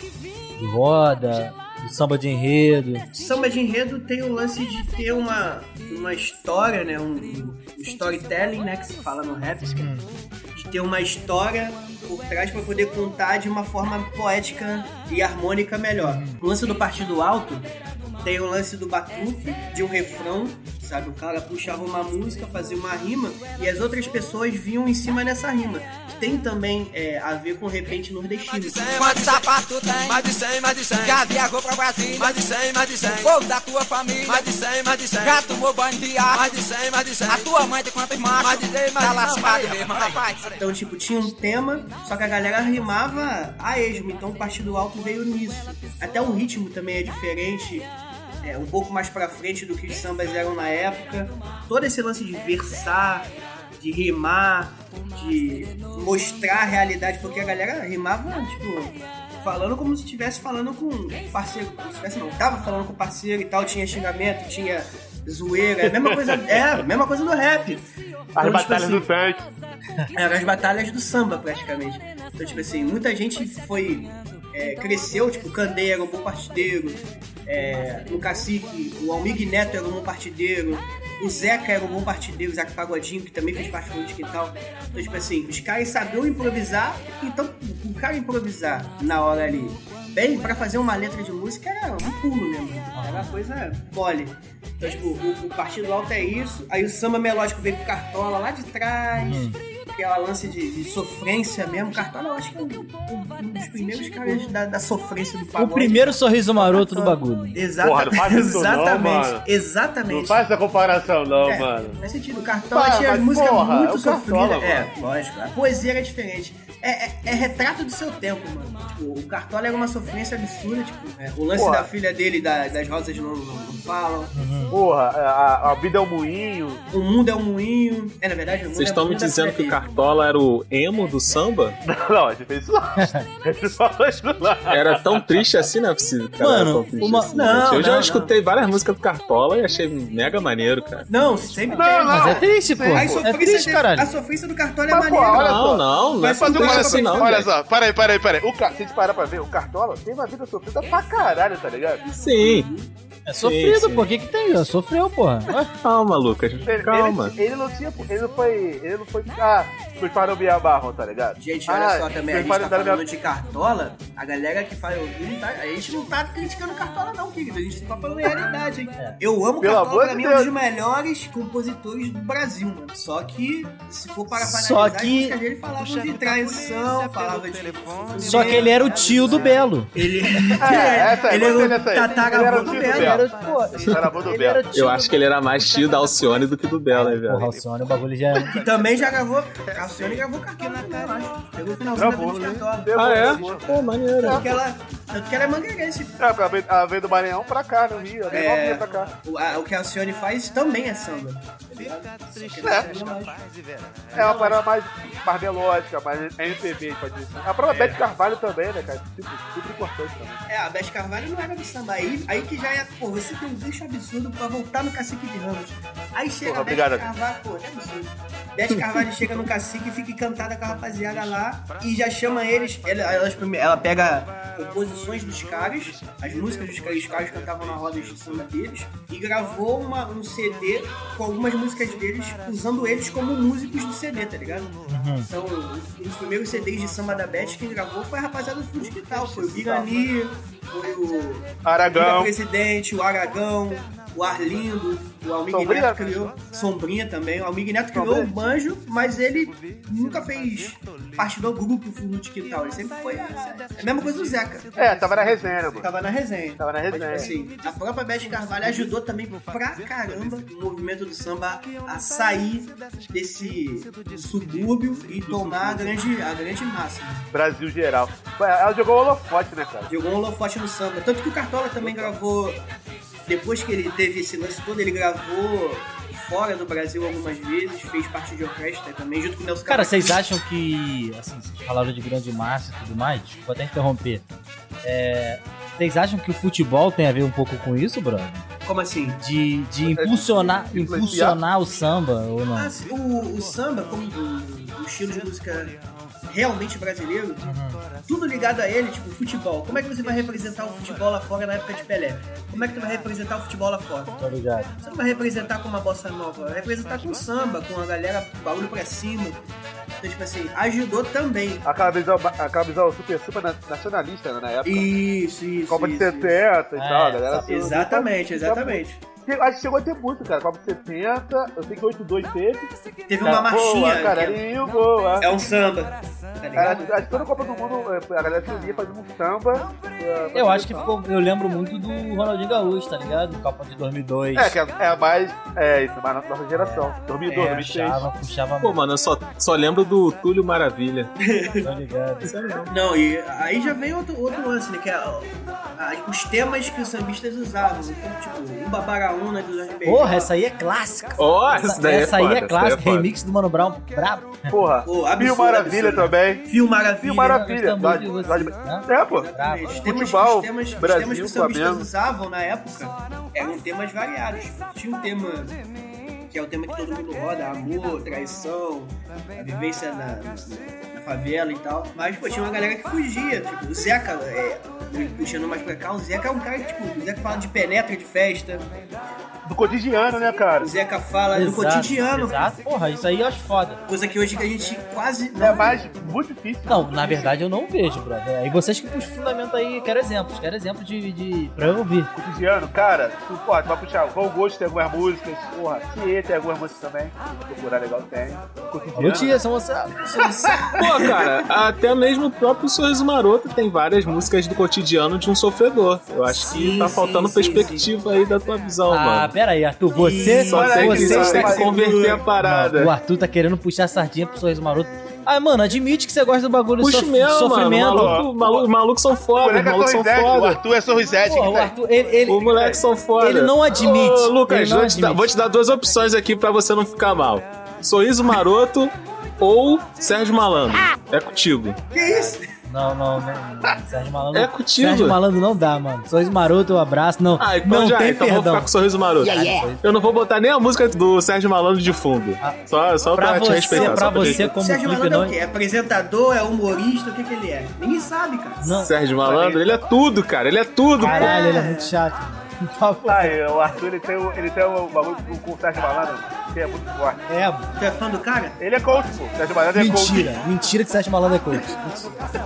Speaker 2: de roda, do samba de enredo?
Speaker 4: Samba de enredo tem o lance de ter uma, uma história, né? Um, um storytelling, né? Que se fala no rap. De ter uma história por trás para poder contar de uma forma poética e harmônica melhor. O lance do partido alto tem o lance do batuque, de um refrão, sabe? O cara puxava uma música, fazia uma rima e as outras pessoas vinham em cima dessa rima. Que tem também é, a ver com o repente nordestino.
Speaker 8: Mais de sapato tem, mais de 100, mais de 100. Já viajou pra Brasília, mais de 100, mais de 100. Povo da tua família, mais de 100, mais de 100. Já tomou banho de ar, mais de 100, mais de 100. A tua mãe tem quantos machos? Mais de 10, mais de 100. Tá lascado mesmo, rapaz.
Speaker 4: Então, tipo, tinha um tema, só que a galera rimava a esmo, então o Partido Alto veio nisso. Até o ritmo também é diferente, é um pouco mais pra frente do que os sambas eram na época. Todo esse lance de versar, de rimar, de mostrar a realidade, porque a galera rimava, tipo, falando como se estivesse falando com parceiro, como se estivesse não, tava falando com parceiro e tal, tinha xingamento, tinha zoeira, é a mesma coisa, é, mesma coisa do rap.
Speaker 3: As
Speaker 4: Então, tipo
Speaker 3: batalhas
Speaker 4: assim,
Speaker 3: do tanque.
Speaker 4: eram as batalhas do samba, praticamente. Então, tipo assim, muita gente foi. é, cresceu, tipo, o Candeia era um bom partideiro, é, no Cacique, o Almig Neto era um bom partideiro, o Zeca era um bom partideiro, o Zeca Pagodinho, que também fez parte política e tal. Então, tipo assim, os caras sabiam improvisar, então o cara improvisar na hora ali, bem, pra fazer uma letra de música era um pulo mesmo, era uma coisa mole. Então, tipo, o, o Partido Alto é isso, aí o samba melódico veio com Cartola lá de trás, aquela lance de, de sofrência mesmo. Cartola, eu acho que é um, um- um dos primeiros caras da, da sofrência do
Speaker 2: O
Speaker 4: pagode.
Speaker 2: primeiro sorriso maroto do bagulho.
Speaker 4: Exata-
Speaker 3: Porra, não faz isso não,
Speaker 4: exatamente,
Speaker 3: mano.
Speaker 4: exatamente.
Speaker 3: Não faz essa comparação, não,
Speaker 4: É,
Speaker 3: mano.
Speaker 4: Faz sentido. O Cartola
Speaker 3: Pá,
Speaker 4: tinha
Speaker 3: mas
Speaker 4: música
Speaker 3: porra, é
Speaker 4: muito
Speaker 3: o
Speaker 4: sofrida.
Speaker 3: Cartola,
Speaker 4: é,
Speaker 3: mano.
Speaker 4: lógico. A poesia era diferente. É, é- é retrato do seu tempo, mano. Tipo, o Cartola era uma sofrência absurda, tipo, é, o lance
Speaker 3: Porra.
Speaker 4: da filha dele, da- das rosas não, não- não falam.
Speaker 3: Porra, a, a vida é um moinho.
Speaker 4: O mundo é um moinho. É, na verdade, o mundo
Speaker 1: Vocês
Speaker 4: é
Speaker 1: estão
Speaker 4: o
Speaker 1: me dizendo que o. Cartola era o emo do samba? (laughs)
Speaker 3: Não, a gente fez isso.
Speaker 1: Era tão triste assim, é. Cara,
Speaker 2: Mano,
Speaker 1: triste
Speaker 2: uma-
Speaker 1: assim,
Speaker 4: Não.
Speaker 1: Eu já
Speaker 4: não,
Speaker 1: escutei várias músicas do Cartola e achei mega maneiro, cara.
Speaker 4: Não, sempre
Speaker 3: Não,
Speaker 4: tem.
Speaker 3: não.
Speaker 2: Mas é triste, pô.
Speaker 4: A
Speaker 2: É
Speaker 4: sofrência,
Speaker 2: triste,
Speaker 4: dele-
Speaker 2: caralho.
Speaker 4: a sofrência do Cartola é maneira.
Speaker 1: não, não, não é
Speaker 3: Mas fazer uma
Speaker 1: triste assim, não.
Speaker 3: Olha só, peraí, peraí, peraí. O Ca... Se a gente parar pra ver, o Cartola tem uma vida sofrida pra caralho, tá ligado?
Speaker 1: Sim.
Speaker 2: É sofrido,
Speaker 1: sim.
Speaker 2: pô. O que que tem? Sofreu, porra.
Speaker 1: Calma, Lucas.
Speaker 3: Ele,
Speaker 1: Calma.
Speaker 3: Ele, ele não tinha. Ele não foi. Ele não foi ficar. Foi para o Bia Barro, tá ligado?
Speaker 4: Gente, olha
Speaker 3: Ah,
Speaker 4: só também, a gente
Speaker 3: para
Speaker 4: tá
Speaker 3: dar minha-
Speaker 4: falando de Cartola, a galera que não tá, a gente não tá criticando Cartola não, querido, a gente tá falando realidade, hein. Eu amo
Speaker 3: Pelo
Speaker 4: Cartola, pra mim é um dos melhores compositores do Brasil, mano. Só que, se for para pra
Speaker 2: Só
Speaker 4: analisar,
Speaker 2: que-
Speaker 4: as músicas dele falavam de traição, falava de...
Speaker 2: Só que ele era o tio do Belo.
Speaker 4: Ele,
Speaker 3: É, (laughs)
Speaker 4: ele era o
Speaker 3: aí. Ele era
Speaker 4: tataravô
Speaker 3: o
Speaker 4: do
Speaker 3: tio do
Speaker 4: Belo.
Speaker 3: Belo.
Speaker 2: Era, pô,
Speaker 3: Era bom do
Speaker 2: ele
Speaker 3: Belo.
Speaker 1: Eu acho que ele era mais tio da Alcione do que do Bela, né,
Speaker 2: Porra,
Speaker 1: velho?
Speaker 2: Alcione, o bagulho já é...
Speaker 4: Que também já gravou, Alcione gravou Cartola na cara, acho. Pegou o finalzinho da de
Speaker 3: né?
Speaker 4: Cartola.
Speaker 1: Ah, é? Pô, maneiro.
Speaker 4: Tanto que ela, tanto que ela é mangueirense.
Speaker 3: É, a veio do Maranhão pra cá, no Rio. A veio
Speaker 4: É,
Speaker 3: é. pra cá.
Speaker 4: o, a- o que a Alcione faz também é samba.
Speaker 3: É uma parada mais, mais melódica, mais MPB, pode dizer assim. A própria Beth Carvalho também, né, cara? Tipo, super importante também.
Speaker 4: É, a Beth Carvalho não era do samba. Aí, aí que já é, pô, você tem um bicho absurdo pra voltar no cacique de Ramos. Aí chega
Speaker 3: Porra,
Speaker 4: a Beth
Speaker 3: obrigado.
Speaker 4: Carvalho, pô, é absurdo. Beth Carvalho chega no cacique e fica encantada com a rapaziada lá e já chama eles. Ela, elas ela pega composições dos caras, as músicas dos caras, os caras cantavam na roda de samba deles, e gravou uma, um CD com algumas músicas deles, usando eles como músicos do CD, tá ligado? Então, um dos primeiros CDs de samba da Beth quem gravou foi a rapaziada do Fundo Digital. Foi o Birani, foi o
Speaker 3: Aragão.
Speaker 4: o Presidente, o Aragão, o Arlindo, o Almig
Speaker 3: Sombrinha.
Speaker 4: Neto criou. Sombrinha também. O Almig Neto criou o Banjo, mas ele nunca fez parte do grupo de Quintal. Ele sempre foi a, a mesma coisa do Zeca.
Speaker 3: É, tava na resenha, mano.
Speaker 4: Tava na resenha.
Speaker 3: Tava na
Speaker 4: Mas,
Speaker 3: resenha.
Speaker 4: assim, a própria Beth Carvalho ajudou também pra caramba o movimento do samba a sair desse subúrbio e tomar a grande, a grande massa.
Speaker 3: Brasil geral. Ela jogou o holofote, né, cara?
Speaker 4: Jogou um holofote no samba. Tanto que o Cartola também gravou. Depois que ele teve esse lance todo, ele gravou fora do Brasil algumas vezes, fez parte de orquestra também, junto com o Nelson
Speaker 2: Cara,
Speaker 4: Cavaquinho.
Speaker 2: vocês acham que, assim, vocês falaram de grande massa e tudo mais, vou até interromper. É, vocês acham que o futebol tem a ver um pouco com isso, brother?
Speaker 4: Como assim?
Speaker 2: De, de impulsionar,
Speaker 3: influenciar?
Speaker 2: impulsionar o samba ou não?
Speaker 4: Ah, o, o samba, como o, o estilo de música realmente brasileiro, tudo ligado a ele, tipo, futebol. Como é que você vai representar o futebol lá fora na época de Pelé? Como é que tu vai representar o futebol lá fora?
Speaker 2: Tá ligado?
Speaker 4: Você não vai representar com uma bossa nova, vai representar com samba, com a galera barulho pra cima. Então, tipo assim, ajudou também.
Speaker 3: Aquela visão, aquela visão super, super na- nacionalista, né, na época.
Speaker 4: Isso, isso.
Speaker 3: Copa de
Speaker 4: isso,
Speaker 3: 70 e
Speaker 2: É,
Speaker 3: tal, a galera.
Speaker 2: exatamente.
Speaker 4: Exatamente, exatamente.
Speaker 3: Que- Acho que chegou a ter muito, cara. Copa de 70, eu sei que 82 teve.
Speaker 4: Teve uma marchinha.
Speaker 3: Boa,
Speaker 4: que
Speaker 3: cara,
Speaker 4: é,
Speaker 3: e boa.
Speaker 4: é um samba. Tá ligado?
Speaker 3: Acho que toda Copa do Mundo, é, a galera se unia fazendo um samba. é,
Speaker 2: Eu acho que ficou, eu lembro muito do Ronaldinho Gaúcho, tá ligado? Copa de 2002.
Speaker 3: É, que é, é a mais. É isso, mais na nossa geração. 2002,
Speaker 2: É,
Speaker 3: 2006.
Speaker 2: puxava, puxava
Speaker 1: Pô, mano, eu só, só lembro do Túlio Maravilha. (laughs)
Speaker 2: tá ligado?
Speaker 4: Não, e aí já vem outro, outro lance, né? Que é a- a- os temas que os sambistas usavam. Então, tipo, o Babaraúna dos RBJ.
Speaker 2: Porra, essa aí é clássica.
Speaker 1: Ó, essa daí é
Speaker 2: essa aí
Speaker 1: foda,
Speaker 2: é
Speaker 1: essa
Speaker 2: clássica,
Speaker 1: daí é
Speaker 2: remix do Mano Brown, brabo.
Speaker 3: Porra.
Speaker 4: Pô,
Speaker 3: Fio
Speaker 4: absurdo,
Speaker 3: Maravilha
Speaker 4: absurdo.
Speaker 3: também.
Speaker 4: Fio Maravilha.
Speaker 3: Fio Maravilha.
Speaker 2: Gostamos
Speaker 3: Lá
Speaker 2: de
Speaker 3: lá de-
Speaker 2: né?
Speaker 3: É, pô.
Speaker 2: Brabo.
Speaker 4: Os temas,
Speaker 3: Futebol,
Speaker 4: os temas, os
Speaker 3: Brasil,
Speaker 4: temas que os sambistas usavam na época eram temas variados. Tinha um tema que é o tema que todo mundo roda, amor, traição, a vivência na, na- na favela e tal. Mas, pô, tinha uma galera que fugia. Tipo, o Zeca, é, puxando mais pra cá, o Zeca é um cara que, tipo, o Zeca fala de penetra de festa,
Speaker 3: Do cotidiano, né, cara?
Speaker 4: o Zeca fala do
Speaker 2: Exato,
Speaker 4: cotidiano.
Speaker 2: Exato, porra, isso aí eu acho foda.
Speaker 4: Coisa que hoje que a gente quase
Speaker 3: É mais muito difícil.
Speaker 2: Não, na verdade eu não vejo, brother. Aí vocês que puxam fundamento aí, quero exemplos, quero exemplos de, de. pra eu ouvir.
Speaker 3: Cotidiano, cara, tu, pô, tu vai puxar. O Bom Gosto tem algumas músicas. Porra, Cie tem algumas músicas também. Se procurar legal, tem. Cotidiano.
Speaker 2: Alô, tia, são você.
Speaker 1: Pô, cara, até mesmo o próprio Sorriso Maroto tem várias músicas do cotidiano de um sofredor. Eu acho que
Speaker 4: Sim,
Speaker 1: tá
Speaker 4: sim,
Speaker 1: faltando
Speaker 4: sim,
Speaker 1: perspectiva aí da tua visão,
Speaker 2: Ah,
Speaker 1: mano.
Speaker 2: Pera aí, Arthur, você.
Speaker 1: Que,
Speaker 2: você
Speaker 3: olha
Speaker 1: tem
Speaker 3: aí.
Speaker 1: que converter a
Speaker 2: Não,
Speaker 1: parada.
Speaker 2: o Arthur tá querendo puxar a sardinha pro sorriso maroto. Ah, mano, admite que você gosta do bagulho
Speaker 1: Puxa
Speaker 2: sof-
Speaker 1: mesmo, mano.
Speaker 2: sofrimento.
Speaker 1: Maluco, maluco, os malucos são
Speaker 3: O
Speaker 1: foda, os
Speaker 3: moleque é
Speaker 1: malucos são
Speaker 3: sorrisete, o
Speaker 1: foda.
Speaker 3: Arthur é sorrisete. Que
Speaker 2: o Arthur, ele. ele
Speaker 1: Os moleques são foda.
Speaker 2: Ele não admite,
Speaker 1: Ô, Lucas,
Speaker 2: não
Speaker 1: vou, te dar,
Speaker 2: admite.
Speaker 1: vou te dar duas opções aqui pra você não ficar mal. Sorriso Maroto ou Sérgio Malandro. É contigo.
Speaker 4: Que isso?
Speaker 2: Não, não, não. não. Sérgio Malandro.
Speaker 1: É contigo.
Speaker 2: Sérgio Malandro não dá, mano. Sorriso maroto, eu abraço. Não,
Speaker 1: Ah, então
Speaker 2: não
Speaker 1: já,
Speaker 2: tem
Speaker 1: então vou
Speaker 2: perdão.
Speaker 1: ficar com Sorriso Maroto. Eu não vou botar nem a música do Sérgio Malandro de fundo. Só, só pra,
Speaker 2: Pra
Speaker 1: te
Speaker 2: você,
Speaker 1: respeitar.
Speaker 2: pra
Speaker 1: só pra te
Speaker 2: você como
Speaker 4: Sérgio Malandro é
Speaker 2: não.
Speaker 4: o quê? É apresentador, é humorista, o que que ele é? Ninguém sabe, cara.
Speaker 2: Não.
Speaker 1: Sérgio Malandro, ele é tudo, cara. Ele é tudo, pô.
Speaker 2: Caralho, ele é muito chato.
Speaker 3: Ah, e o Arthur ele tem, o- ele tem um bagulho com- com o Sérgio Malandro, que é muito forte.
Speaker 2: É,
Speaker 4: Tu é fã do cara?
Speaker 3: Ele é coach, pô. Sérgio Malandro é coach.
Speaker 2: mentira. Mentira que Sérgio Malandro é coach.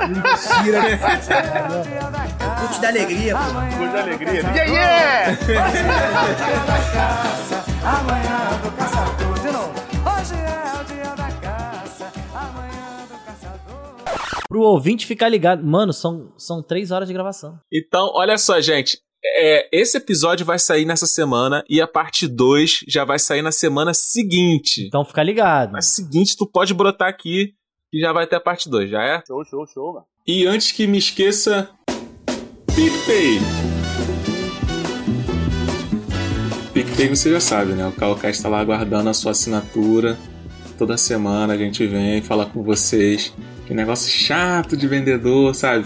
Speaker 2: Mentira que Sérgio Malandro é
Speaker 4: Coach da alegria, pô.
Speaker 3: Coach da alegria. Yeah, yeah!
Speaker 8: Amanhã do caçador de novo. Hoje é o dia da caça. Amanhã do caçador.
Speaker 2: Pro ouvinte ficar ligado. Mano, são, são três horas de gravação.
Speaker 1: Então, olha só, gente. É, esse episódio vai sair nessa semana e a parte 2 já vai sair na semana seguinte.
Speaker 2: Então fica ligado.
Speaker 1: Na seguinte, tu pode brotar aqui que já vai ter a parte 2, já é?
Speaker 3: Show, show, show, mano.
Speaker 1: E antes que me esqueça, PicPay. PicPay você já sabe, né? O Calcast está lá aguardando a sua assinatura. Toda semana a gente vem falar com vocês. Que negócio chato de vendedor, sabe?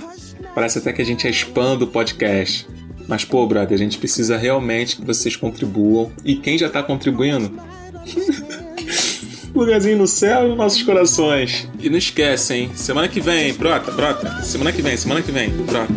Speaker 1: Parece até que a gente é spam do podcast. Mas, pô, brother, a gente precisa realmente que vocês contribuam. E quem já tá contribuindo? (laughs) lugarzinho no céu e nos nossos corações. E não esquece, hein? Semana que vem, brota, brota. Semana que vem, semana que vem, brota.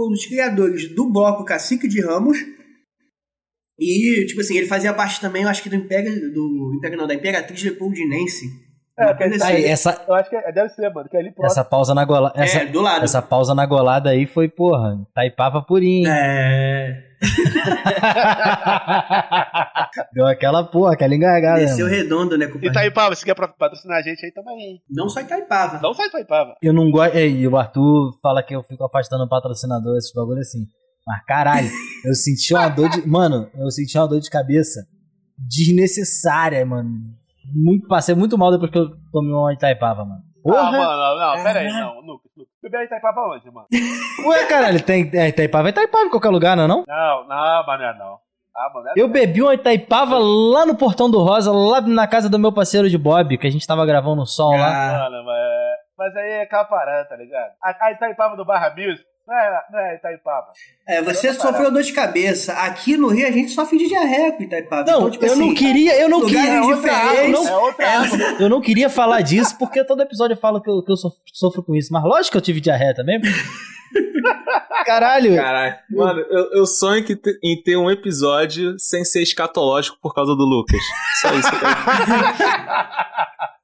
Speaker 4: Foi um dos criadores do bloco Cacique de Ramos. E, tipo assim, ele fazia parte também, eu acho que do Império, do Império não, da Imperatriz Leopoldinense.
Speaker 3: É, que-
Speaker 4: assim.
Speaker 2: Aí, essa,
Speaker 3: Eu acho que é- deve ser, mano, que é ali próximo.
Speaker 2: essa pausa na golada. Essa,
Speaker 4: É, do lado.
Speaker 2: essa pausa na golada aí foi, porra, Taipava purinho.
Speaker 4: É, (laughs)
Speaker 2: Deu aquela porra, aquela engargada.
Speaker 4: desceu
Speaker 2: mano.
Speaker 4: redondo, né, compadre?
Speaker 3: Itaipava, se quer patrocinar a gente aí, tamo aí.
Speaker 4: Não só Itaipava.
Speaker 3: Não só Itaipava.
Speaker 2: Eu não gosto. E o Arthur fala que eu fico afastando o patrocinador, esses bagulho assim. Mas caralho, eu senti uma dor de. (laughs) Mano, eu senti uma dor de cabeça desnecessária, mano. Muito, passei muito mal depois que eu tomei uma Itaipava, mano.
Speaker 3: Ah,
Speaker 2: Porra!
Speaker 3: mano, não, não, pera aí, não, Lucas, Lucas. Bebeu Itaipava onde, mano?
Speaker 2: Ué, caralho, tem é, Itaipava é Itaipava em qualquer lugar, não é não?
Speaker 3: Não, não, mano, não é não. Ah, mano, é
Speaker 2: Eu bebi uma Itaipava lá no Portão do Rosa, lá na casa do meu parceiro de Bob, que a gente tava gravando o som lá.
Speaker 4: Ah,
Speaker 3: Mano, mas, mas aí é Caparã, tá ligado? A, a Itaipava do Barra Music não é, não é Itaipava.
Speaker 4: é, você sofreu dor de cabeça. Aqui no Rio a gente sofre de diarreia com Itaipava.
Speaker 2: Não,
Speaker 4: Então, tipo
Speaker 2: eu não
Speaker 4: assim,
Speaker 2: queria, eu não queria.
Speaker 3: É outra água,
Speaker 4: diferentes.
Speaker 3: é outra
Speaker 4: É,
Speaker 3: água.
Speaker 2: Eu não queria falar disso, porque todo episódio eu falo que eu, que eu sof- sofro com isso. Mas lógico que eu tive diarreia também. (laughs) Caralho.
Speaker 1: Caralho. Mano, eu, eu sonho que te- em ter um episódio sem ser escatológico por causa do Lucas. Só isso que eu quero. (laughs)